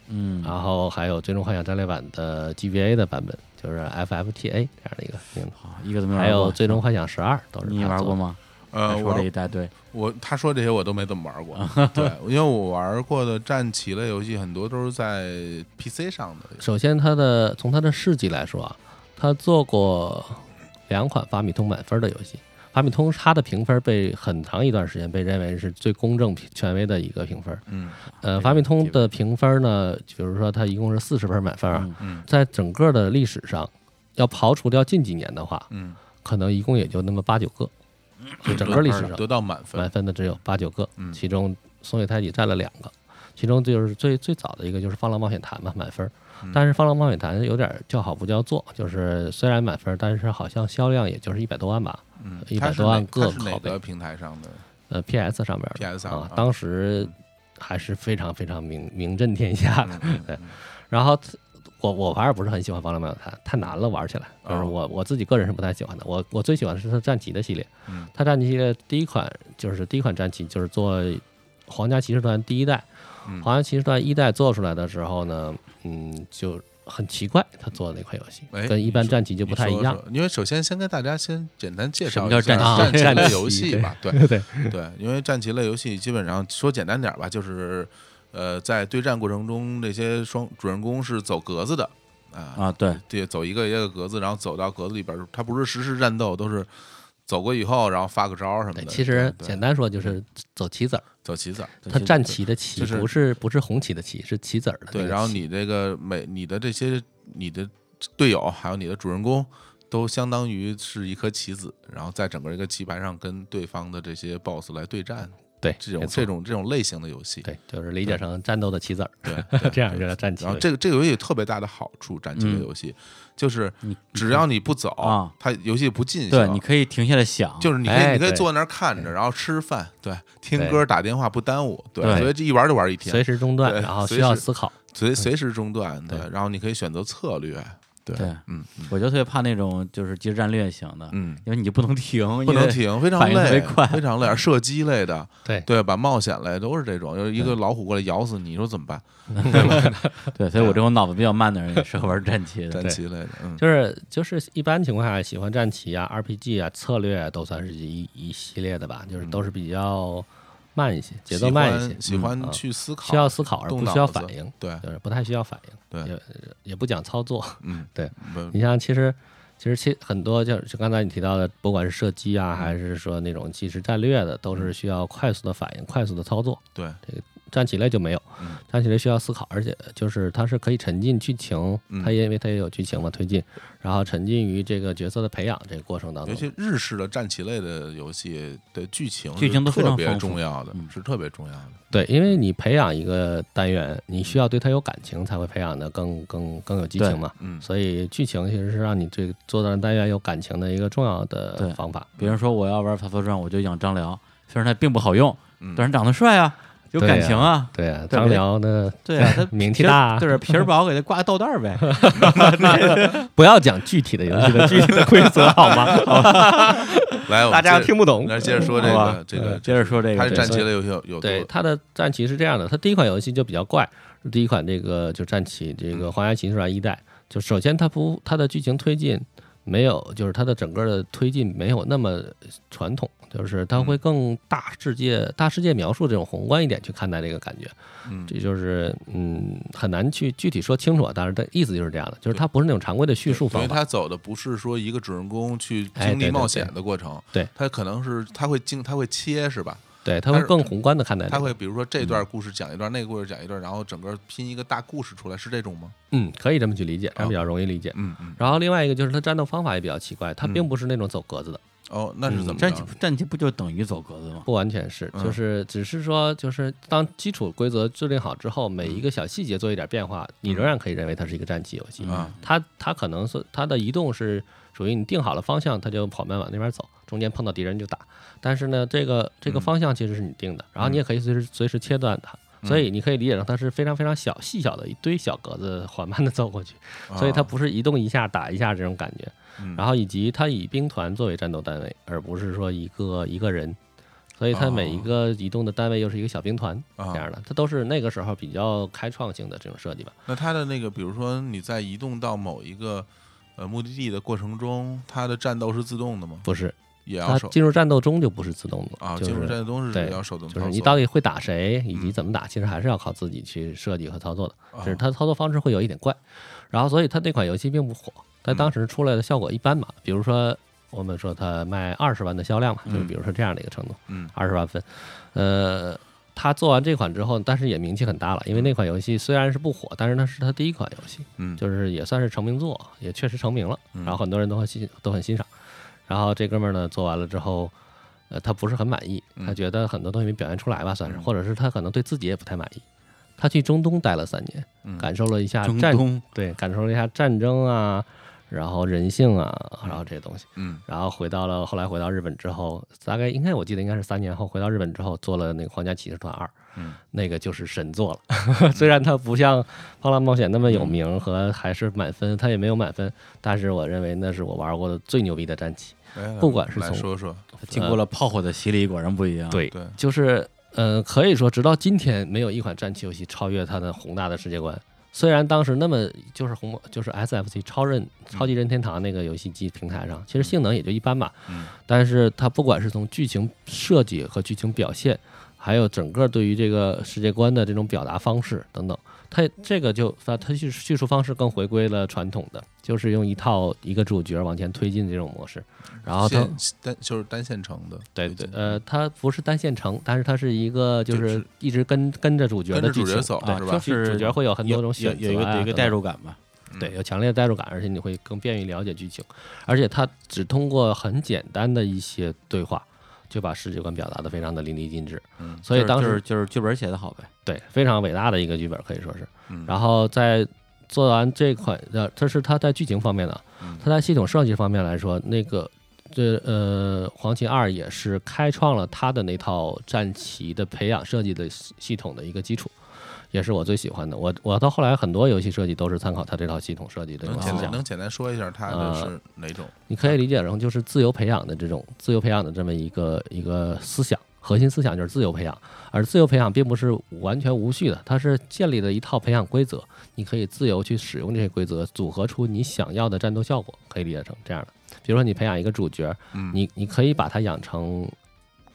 嗯，然后还有《最终幻想战略版》的 GBA 的版本，就是 FFTA 这样的一个名字，一个都没玩还有《最终幻想十二》都是你？玩过吗？呃，说我了一大堆，我他说这些我都没怎么玩过，(laughs) 对，因为我玩过的战棋类游戏很多都是在 PC 上的，首先，它的从它的事迹来说啊，他做过两款发米通满分的游戏。法米通它的评分被很长一段时间被认为是最公正、权威的一个评分。嗯呃，这个法米通的评分呢，比如说它一共是四十分满分啊，嗯嗯在整个的历史上，要刨除掉近几年的话，嗯，可能一共也就那么八九个，就整个历史上得到满分满，分的只有八九个，嗯其中松野太己占了两个，其中就是最最早的一个就是《放浪冒险坛》嘛，满分。嗯但是《放浪冒险坛》有点叫好不叫座，就是虽然满分，但是好像销量也就是一百多万吧，嗯，100它是多万个拷贝哪个平台上的呃，PS 上面的 PS 上的，啊当时还是非常非常名名震天下的。嗯 (laughs) 对然后我我反而不是很喜欢《放浪冒险坛》，太难了，玩起来。就是哦我我自己个人是不太喜欢的。我我最喜欢的是它战旗的系列。嗯它战旗系列第一款就是第一款战旗就是做皇家骑士团第一代，嗯皇家骑士团一代做出来的时候呢，嗯，就很奇怪，他做的那款游戏哎跟一般战棋就不太一样。说说因为首先先跟大家先简单介什么绍一下叫战棋？类游戏吧，对 (laughs) 对。对，因为战棋类游戏基本上说简单点儿吧，就是呃，在对战过程中，这些双主人公是走格子的啊啊，对，对，走一个一个格子，然后走到格子里边儿，它不是实时战斗，都是走过以后，然后发个招儿什么，的。其实简单说就是走棋子儿，走棋子儿，它战棋的棋就是不是不是红旗的棋，是棋子儿的。对，然后你这个每你的这些你的队友还有你的主人公。都相当于是一颗棋子，然后在整个一个棋盘上跟对方的这些 BOSS 来对战，对这种这种这种类型的游戏。对，就是理解成战斗的棋子儿，(laughs) 对，这样就叫战棋然后。这个这个游戏有特别大的好处，战棋类嗯游戏就是你只要你不走啊，它游戏不进行。对，你可以停下来想，就是你可以，你可以坐那儿看着，然后吃饭，对，听对歌、打电话不耽误，对，对所以这一玩就玩一天，随时中断，对然后需要思考。随随时中断，对对，然后你可以选择策略，对，对嗯嗯。我就特别怕那种就是即时战略型的，嗯，因为你就不能停，不能停，非常反应特累，别快。非常累，射击类的，(laughs) 对。对吧？冒险类都是这种，就是一个老虎过来咬死你，你说怎么办？(laughs) (laughs) 对，所以我这种脑子比较慢的人也适合玩战棋的。战棋类的，嗯，就是就是一般情况下喜欢战棋啊、RPG 啊、策略啊，都算是一一系列的吧，就是都是比较慢一些，节奏慢一些，喜欢去思考，需要思考而不需要反应，对就是不太需要反应，对也也不讲操作。嗯，对，你像其实其实其很多就就刚才你提到的，不管是射击啊，还是说那种即时战略的，都是需要快速的反应、快速的操作。对，战棋类就没有嗯，战棋类需要思考，而且就是它是可以沉浸剧情，嗯它也因为它也有剧情嘛推进，然后沉浸于这个角色的培养这个过程当中。尤其日式的战棋类的游戏的剧情剧情都非特别常重要的嗯，是特别重要的。对，因为你培养一个单元，你需要对它有感情，才会培养的更更更有激情嘛。嗯，所以剧情其实是让你这个做到单元有感情的一个重要的方法。比如说我要玩《法佛传》，我就养张辽，虽然他并不好用，嗯但是长得帅啊，有感情啊。对啊，对张辽呢，对啊，他名气大就是，皮儿薄，给他挂个豆袋儿呗。(laughs) 不要讲具体的游戏的具体的规则好吗？(laughs) 来，我们大家接着听不懂。来接着说这个这个，接着说这个，它是对战棋的游戏有有对，多它的战棋是这样的，他第一款游戏就比较怪，第一款这个就战棋这个《皇家骑士团》一代，就首先他不他的剧情推进没有，就是它的整个的推进没有那么传统，就是它会更大世界大世界描述这种宏观一点去看待这个感觉，嗯。这就是嗯很难去具体说清楚啊，当然它意思就是这样的，就是它不是那种常规的叙述方法，因为它走的不是说一个主人公去经历冒险对的过程，对。它可能是它会经它会切是吧？对，它它是会更宏观的看待、这个，他会比如说这段故事讲一段，那个故事讲一段，然后整个拼一个大故事出来，是这种吗？嗯可以这么去理解，这样比较容易理解。嗯嗯，然后另外一个就是他战斗方法也比较奇怪，它嗯并不是那种走格子的，哦，那是怎么战棋着？战棋不就等于走格子吗？不完全是，嗯就是只是说，就是当基础规则制定好之后，每一个小细节做一点变化，你仍然可以认为它是一个战棋游戏。啊它它可能是它的移动是属于你定好了方向，它就跑慢往那边走，中间碰到敌人就打。但是呢，这个这个嗯方向其实是你定的，然后你也可以随时随时切断它。嗯所以你可以理解成它是非常非常小细小的一堆小格子缓慢的 (laughs) 走过去，所以它啊不是移动一下打一下这种感觉。嗯然后以及它以兵团作为战斗单位，而不是说一个一个人，所以它每一个移动的单位又是一个小兵团啊这样的，它都是那个时候比较开创性的这种设计吧。那它的那个，比如说你在移动到某一个呃目的地的过程中，它的战斗是自动的吗？不是，也要手它进入战斗中就不是自动的啊，就是进入战斗中是对要手动就是你到底会打谁，以及嗯怎么打，其实还是要靠自己去设计和操作的。啊只是它操作方式会有一点怪，然后所以它那款游戏并不火，它嗯当时出来的效果一般嘛。比如说我们说它卖二十万的销量嘛，就是嗯比如说这样的一个程度，嗯二十万分，呃。他做完这款之后，但是也名气很大了，因为那款游戏虽然是不火，但是那是他第一款游戏，嗯。就是也算是成名作，也确实成名了，嗯。然后很多人都很欣都很欣赏。然后这哥们儿呢做完了之后，呃，他不是很满意，嗯。他觉得很多东西没表现出来吧，算是，嗯。或者是他可能对自己也不太满意。他去中东待了三年，嗯。感受了一下战，对，感受了一下战争啊，然后人性啊，然后这些东西。嗯然后回到了后来回到日本之后，大概应该我记得应该是三年后回到日本之后做了那个《皇家骑士团二》，嗯，那个就是神作了。(laughs) 虽然它不像《荒浪冒险》那么有名和还是满分，它也没有满分，但是我认为那是我玩过的最牛逼的战棋。不管是从来说说，经过了炮火的洗礼，果然不一样。，对，对，就是呃，可以说直到今天没有一款战棋游戏超越它的宏大的世界观。虽然当时那么就是红就是 SFC 超任超级任天堂那个游戏机平台上，其实性能也就一般吧，嗯。但是它不管是从剧情设计和剧情表现，还有整个对于这个世界观的这种表达方式等等，它这个就它它叙叙述方式更回归了传统的，就是用一套一个主角往前推进这种模式，然后它线单就是单线程的，对对对，呃，它不是单线程，但是它是一个就就是是一直跟跟着主角跟着主角的剧情，走啊就是主角会有很多种选择、啊，有有一个有一个代入感吧。对，有强烈的代入感，而且你会更便于了解剧情，而且它只通过很简单的一些对话，就把世界观表达的非常的淋漓尽致。嗯所以当时就是剧本写的好呗。对非常伟大的一个剧本，可以说是。嗯然后在做完这款呃，这是他在剧情方面的嗯，它在系统设计方面来说，那个这呃，黄旗二也是开创了他的那套战旗的培养设计的系系统的一个基础，也是我最喜欢的。我我到后来很多游戏设计都是参考它这套系统设计的一能简。单能简单说一下它的呃是哪种？你可以理解成就是自由培养的这种自由培养的这么一个一个思想，核心思想就是自由培养。而自由培养并不是完全无序的，它是建立了一套培养规则，你可以自由去使用这些规则，组合出你想要的战斗效果，可以理解成这样的。比如说你培养一个主角，嗯你你可以把它养成。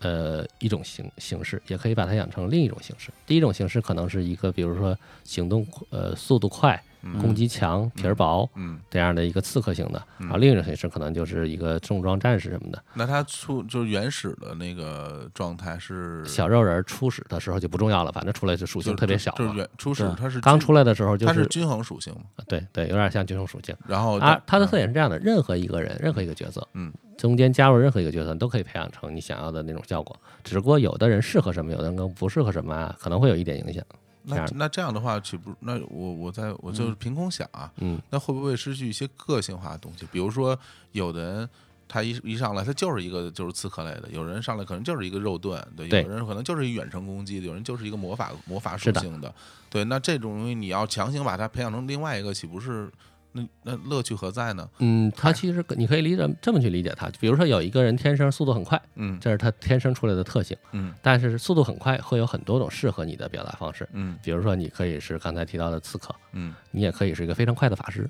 呃，一种形形式，也可以把它养成另一种形式。第一种形式可能是一个，比如说行动呃速度快、攻击强、皮儿薄，嗯，这样的一个刺客型的，嗯然后另一种形式可能就是一个重装战士什么的。那它出就是原始的那个状态是小肉人初始的时候就不重要了，反正出来就属性特别小就是。原初始对它是刚出来的时候就是它是均衡属性嘛，对对，有点像均衡属性。然后啊，它的特点是这样的：任何一个人，任何一个角色，嗯，中间加入任何一个角色，都可以培养成你想要的那种效果。只不过有的人适合什么，有的人更不适合什么啊，可能会有一点影响。这那那这样的话，岂不那我我在我就是凭空想啊，嗯，那会不会失去一些个性化的东西？比如说，有的人他一一上来他就是一个就是刺客类的，有人上来可能就是一个肉盾，对，对。有人可能就是一远程攻击的，有人就是一个魔法魔法属性的，对，那这种东西你要强行把它培养成另外一个，岂不是那那乐趣何在呢？嗯，它其实你可以理解这么去理解它，比如说有一个人天生速度很快，嗯这是他天生出来的特性，嗯但是速度很快会有很多种适合你的表达方式。嗯比如说，你可以是刚才提到的刺客，嗯你也可以是一个非常快的法师，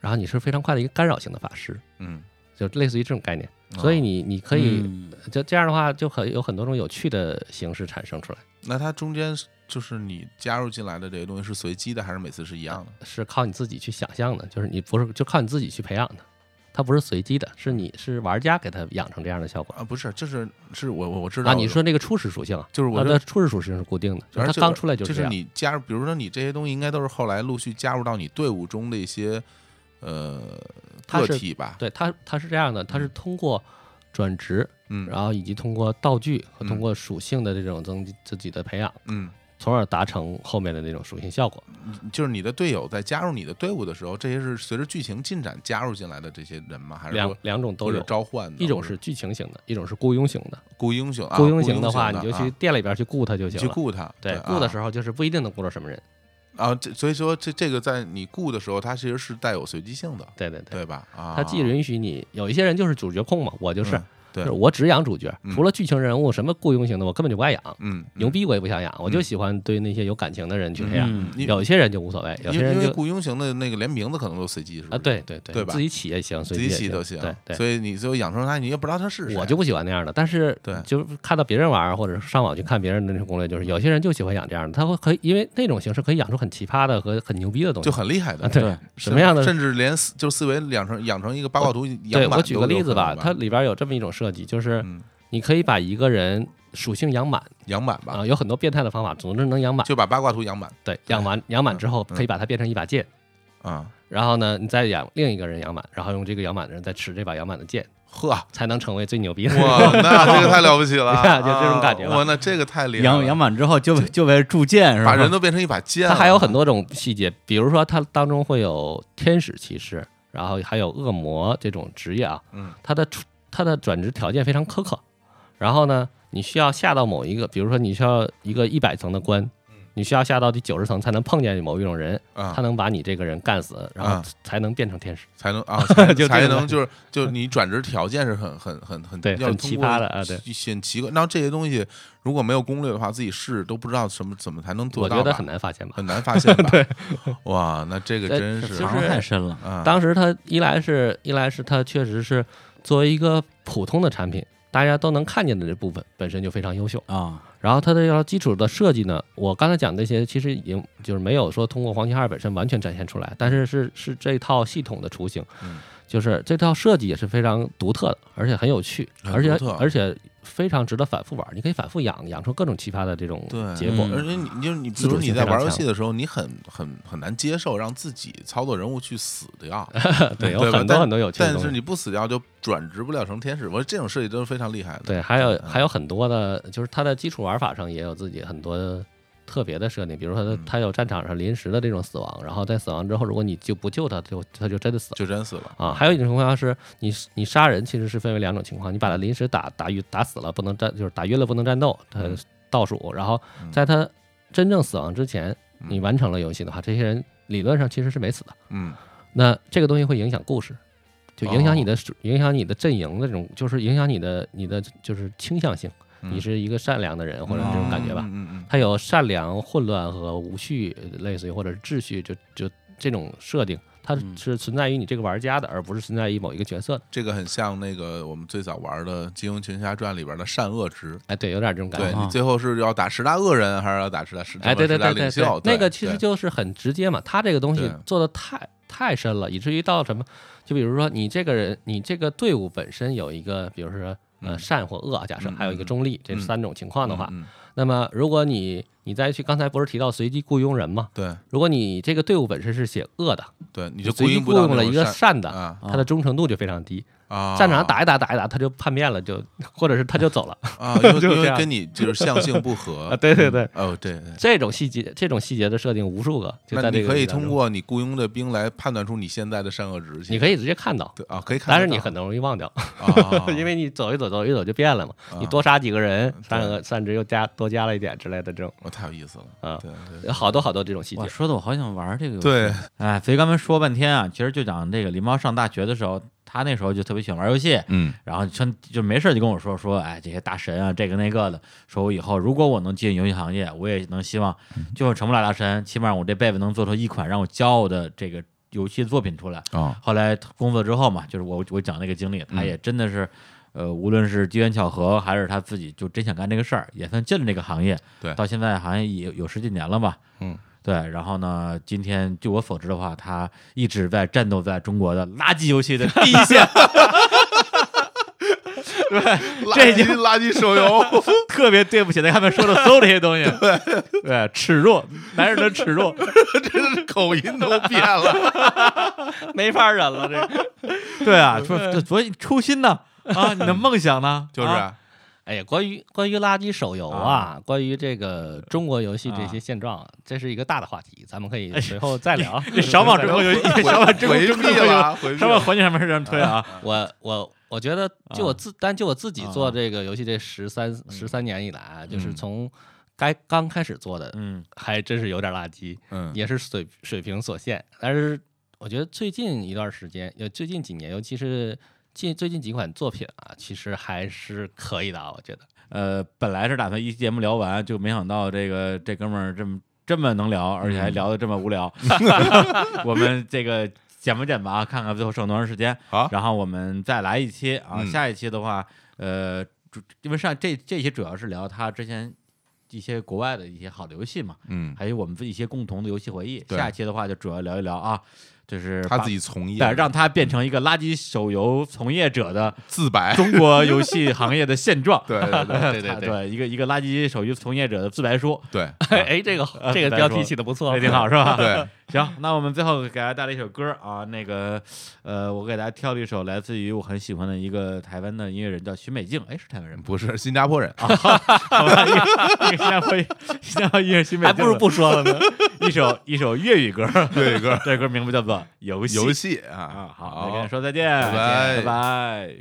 然后你是非常快的一个干扰型的法师，嗯，就类似于这种概念。所以你你可以嗯就这样的话，就很有很多种有趣的形式产生出来，那它中间是就是你加入进来的这些东西是随机的，还是每次是一样的？是靠你自己去想象的，就是你不是就靠你自己去培养的，它不是随机的，是你是玩家给它养成这样的效果。啊，不是，就是是我我我知道啊，你说那个初始属性就是我的初始属性是固定的，就是它刚出来就就是是这样。你加入，比如说你这些东西应该都是后来陆续加入到你队伍中的一些呃个体吧？对它，它是这样的，它是通过转职，嗯然后以及通过道具和嗯通过属性的这种增自己的培养，嗯，从而达成后面的那种属性效果。就是你的队友在加入你的队伍的时候，这些是随着剧情进展加入进来的这些人吗？还是两两种都有，召唤的？一种是剧情型的，一种是雇佣型的。雇佣型啊，雇佣佣型的话，你就啊去店里边去雇他就行了。去雇他，对，啊雇的时候就是不一定能雇着什么人。啊，这所以说这这个在你雇的时候，它其实是带有随机性的，对对对，对吧？啊，它既允许你，有一些人就是主角控嘛，我就是嗯，对就是我只养主角嗯，除了剧情人物什么雇佣型的，我根本就不爱养，嗯，牛逼我也不想养，我就喜欢对那些有感情的人去培养。嗯有一些人就无所谓，有因为因为些人就雇佣型的那个连名字可能都随机，是吧啊，对对对，对吧自己起也行，自随机起都行，对对。所以你最后养成他，你也不知道他是谁。我就不喜欢那样的，但是对就是看到别人玩儿，或者上网去看别人的那种攻略，就是有些人就喜欢养这样的，他会可以因为那种形式可以养出很奇葩的和很牛逼的东西就。很厉害的啊，，对对，什么样的？甚至连四就四维养成养成一个八卦图养我举个例子吧，它里边有这么一种设计，就是嗯。你可以把一个人属性养满养满吧，啊，有很多变态的方法，总之能养满。就把八卦图养满。对，养完养满之后，嗯。可以把它变成一把剑，啊，然后呢，你再养另一个人养满，然后用这个养满的人再持这把养满的剑，呵，才能成为最牛逼的。哇，那这个太了不起了，(laughs) 就这种感觉哇，那这个太厉害了，养养满之后就就为铸剑是吧？把人都变成一把剑了，它还有很多种细节，比如说它当中会有天使骑士，然后还有恶魔这种职业啊，嗯。它的出它的转职条件非常苛刻。然后呢，你需要下到某一个，比如说你需要一个一百层的关，你需要下到第九十层才能碰见某一种人，啊他，能把你这个人干死，然后啊才能变成天使。才能啊，(laughs) 才就这才能就是就你转职条件是很 (laughs) 很很很对很奇过葩的啊对很奇怪。那这些东西如果没有攻略的话，自己试都不知道什么怎么才能做到吧，我觉得很难发现吧。很难发现吧？(laughs) 对，哇，那这个对真是就是藏太深了。啊，当时他一来是一来是他确实是作为一个普通的产品，大家都能看见的这部分本身就非常优秀。啊，然后它的要基础的设计呢，我刚才讲这些其实已经就是没有说通过黄金二本身完全展现出来，但是是是这套系统的雏形嗯。就是这套设计也是非常独特的，而且很有趣，而且而且非常值得反复玩。你可以反复养，养出各种奇葩的这种对结果。嗯而且你你就是你，比如你在玩游戏的时候，你很很很难接受让自己操作人物去死掉，(laughs) 对，有很多很多有趣的东西。但是你不死掉就转职不了成天使。我说这种设计都是非常厉害的。对，还有嗯还有很多的，就是它的基础玩法上也有自己很多特别的设定，比如说嗯。它它有战场上临时的这种死亡，然后在死亡之后，如果你就不救他，就他就真的死了。就真死了。啊，还有一种情况是你你杀人其实是分为两种情况，你把他临时打打晕打死了不能战，就是打晕了不能战斗，他嗯。倒数，然后嗯。在他真正死亡之前，嗯。你完成了游戏的话，这些人理论上其实是没死的。嗯。那这个东西会影响故事，就影响你哦。的、影响你的阵营的这种，就是影响你的你的就是倾向性，嗯你是一个善良的人或者这种感觉吧。嗯嗯它有善良、混乱和无序，类似于或者是秩序，就就这种设定，它嗯是存在于你这个玩家的，而不是存在于某一个角色的。这个很像那个我们最早玩的《金庸群侠传》里边的善恶值。哎，对，有点这种感觉。对你最后是要打十大恶人，还是要打十大十哎，对对对对那个其实就是很直接嘛，他这个东西做的太太深了，以至于到什么，就比如说你这个人，你这个队伍本身有一个，比如说呃嗯善或恶，假设嗯还有一个嗯中立，这嗯三种情况的话，那么如果你你再去刚才不是提到随机雇佣人嘛？对。如果你这个队伍本身是写恶的，对，你就随机雇佣了一个善善的，啊他的忠诚度就非常低，啊，战场上打一打打一打，他就叛变了，就或者是他就走了啊，(laughs) 因为就这样因为跟你就是相性不合 (laughs) 啊。对对对，哦，对对。这种细节，这种细节的设定无数个，就那在这你可以通过你雇佣的兵来判断出你现在的善恶值。你可以直接看到，对啊，可以看到，但是你很容易忘掉，啊，(laughs) 因为你走一走走一走就变了嘛。你多杀几个人，善恶善值又加多加了一点之类的这种，哦太有意思了啊对对有好多好多这种细，节。说的我好想玩这个游戏。对，哎，所以刚才说半天啊，其实就讲这个狸猫上大学的时候，他那时候就特别喜欢玩游戏，嗯然后就就没事儿就跟我说说，哎，这些大神啊，这个那个的，说我以后如果我能进游戏行业，我也能希望，就算成不了大神，起码我这辈子能做出一款让我骄傲的这个游戏作品出来。哦后来工作之后嘛，就是我我讲那个经历，他也真的是，呃，无论是机缘巧合，还是他自己就真想干这个事儿，也算进了这个行业。对到现在好像也有十几年了吧。嗯，对。然后呢，今天据我所知的话，他一直在战斗在中国的垃圾游戏的 (laughs) 第一线。(laughs) 对这垃圾垃圾手游，(laughs) 特别对不起他们说的所有这些东西，对，对耻辱，男人的耻辱，真是口音都变了。没法忍了，这个。对啊，说这所以初心呢，啊，你的梦想呢，就是啊啊哎呀，关于关于垃圾手游啊，关于这个中国游戏这啊些现状，这是一个大的话题，咱们可以随后再聊。(laughs) 这少往中国游戏，少往中国回中国避了，回避少往了。环境上面这样推啊，我我我觉得，就我自，但就我自己啊做这个游戏这十三十三年以来啊，就是嗯从该刚开始做的，嗯还真是有点垃圾，嗯也是水水平所限。但是我觉得最近一段时间，呃最近几年，尤其是近最近几款作品啊，其实还是可以的啊，我觉得。呃，本来是打算一期节目聊完，就没想到这个这哥们儿这么这么能聊，而且还聊得这么无聊。(laughs) 我们这个剪吧剪吧啊，看看最后剩多长时间，好，然后我们再来一期啊。嗯下一期的话，呃，主因为上这这期主要是聊他之前一些国外的一些好的游戏嘛，嗯，还有我们自己一些共同的游戏回忆。对下一期的话就主要聊一聊啊，就是他把自己从业，让他变成一个垃圾手游从业者的自白，中国游戏行业的现状。(laughs) 对对 (laughs) 对对对一个一个垃圾手游从业者的自白书，(laughs) 对哎，这个这个标题起的不错，这挺好是吧？对，行，那我们最后给大家带来一首歌啊，那个呃，我给大家挑了一首来自于我很喜欢的一个台湾的音乐人，叫徐美静，哎，是台湾人？不是新加坡人，好新加坡新加坡音乐徐美静，还不如不说了呢。一首一首粤语歌，粤语歌这歌名字叫做《游戏》游戏啊啊，。好，那跟你说再见，拜拜拜拜。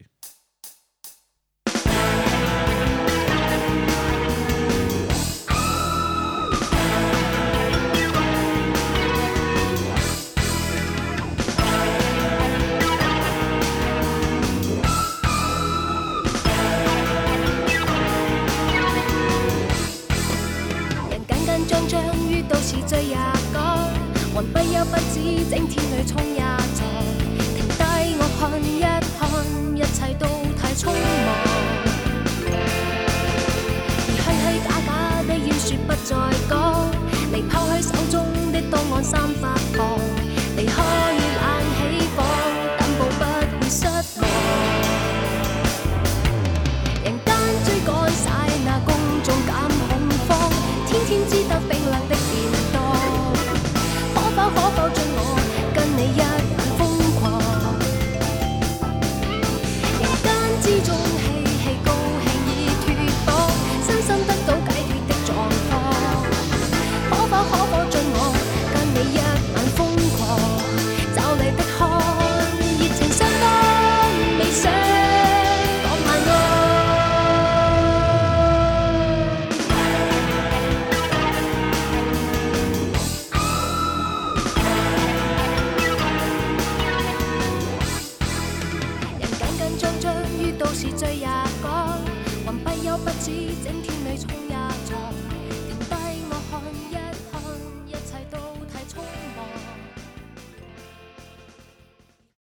人緊緊張張於都市追也趕，不休不止整天裏衝也撞。停低我看一看，一切都太匆忙。而虛虛假假的要説不再講，離拋開手中的檔案三發狂，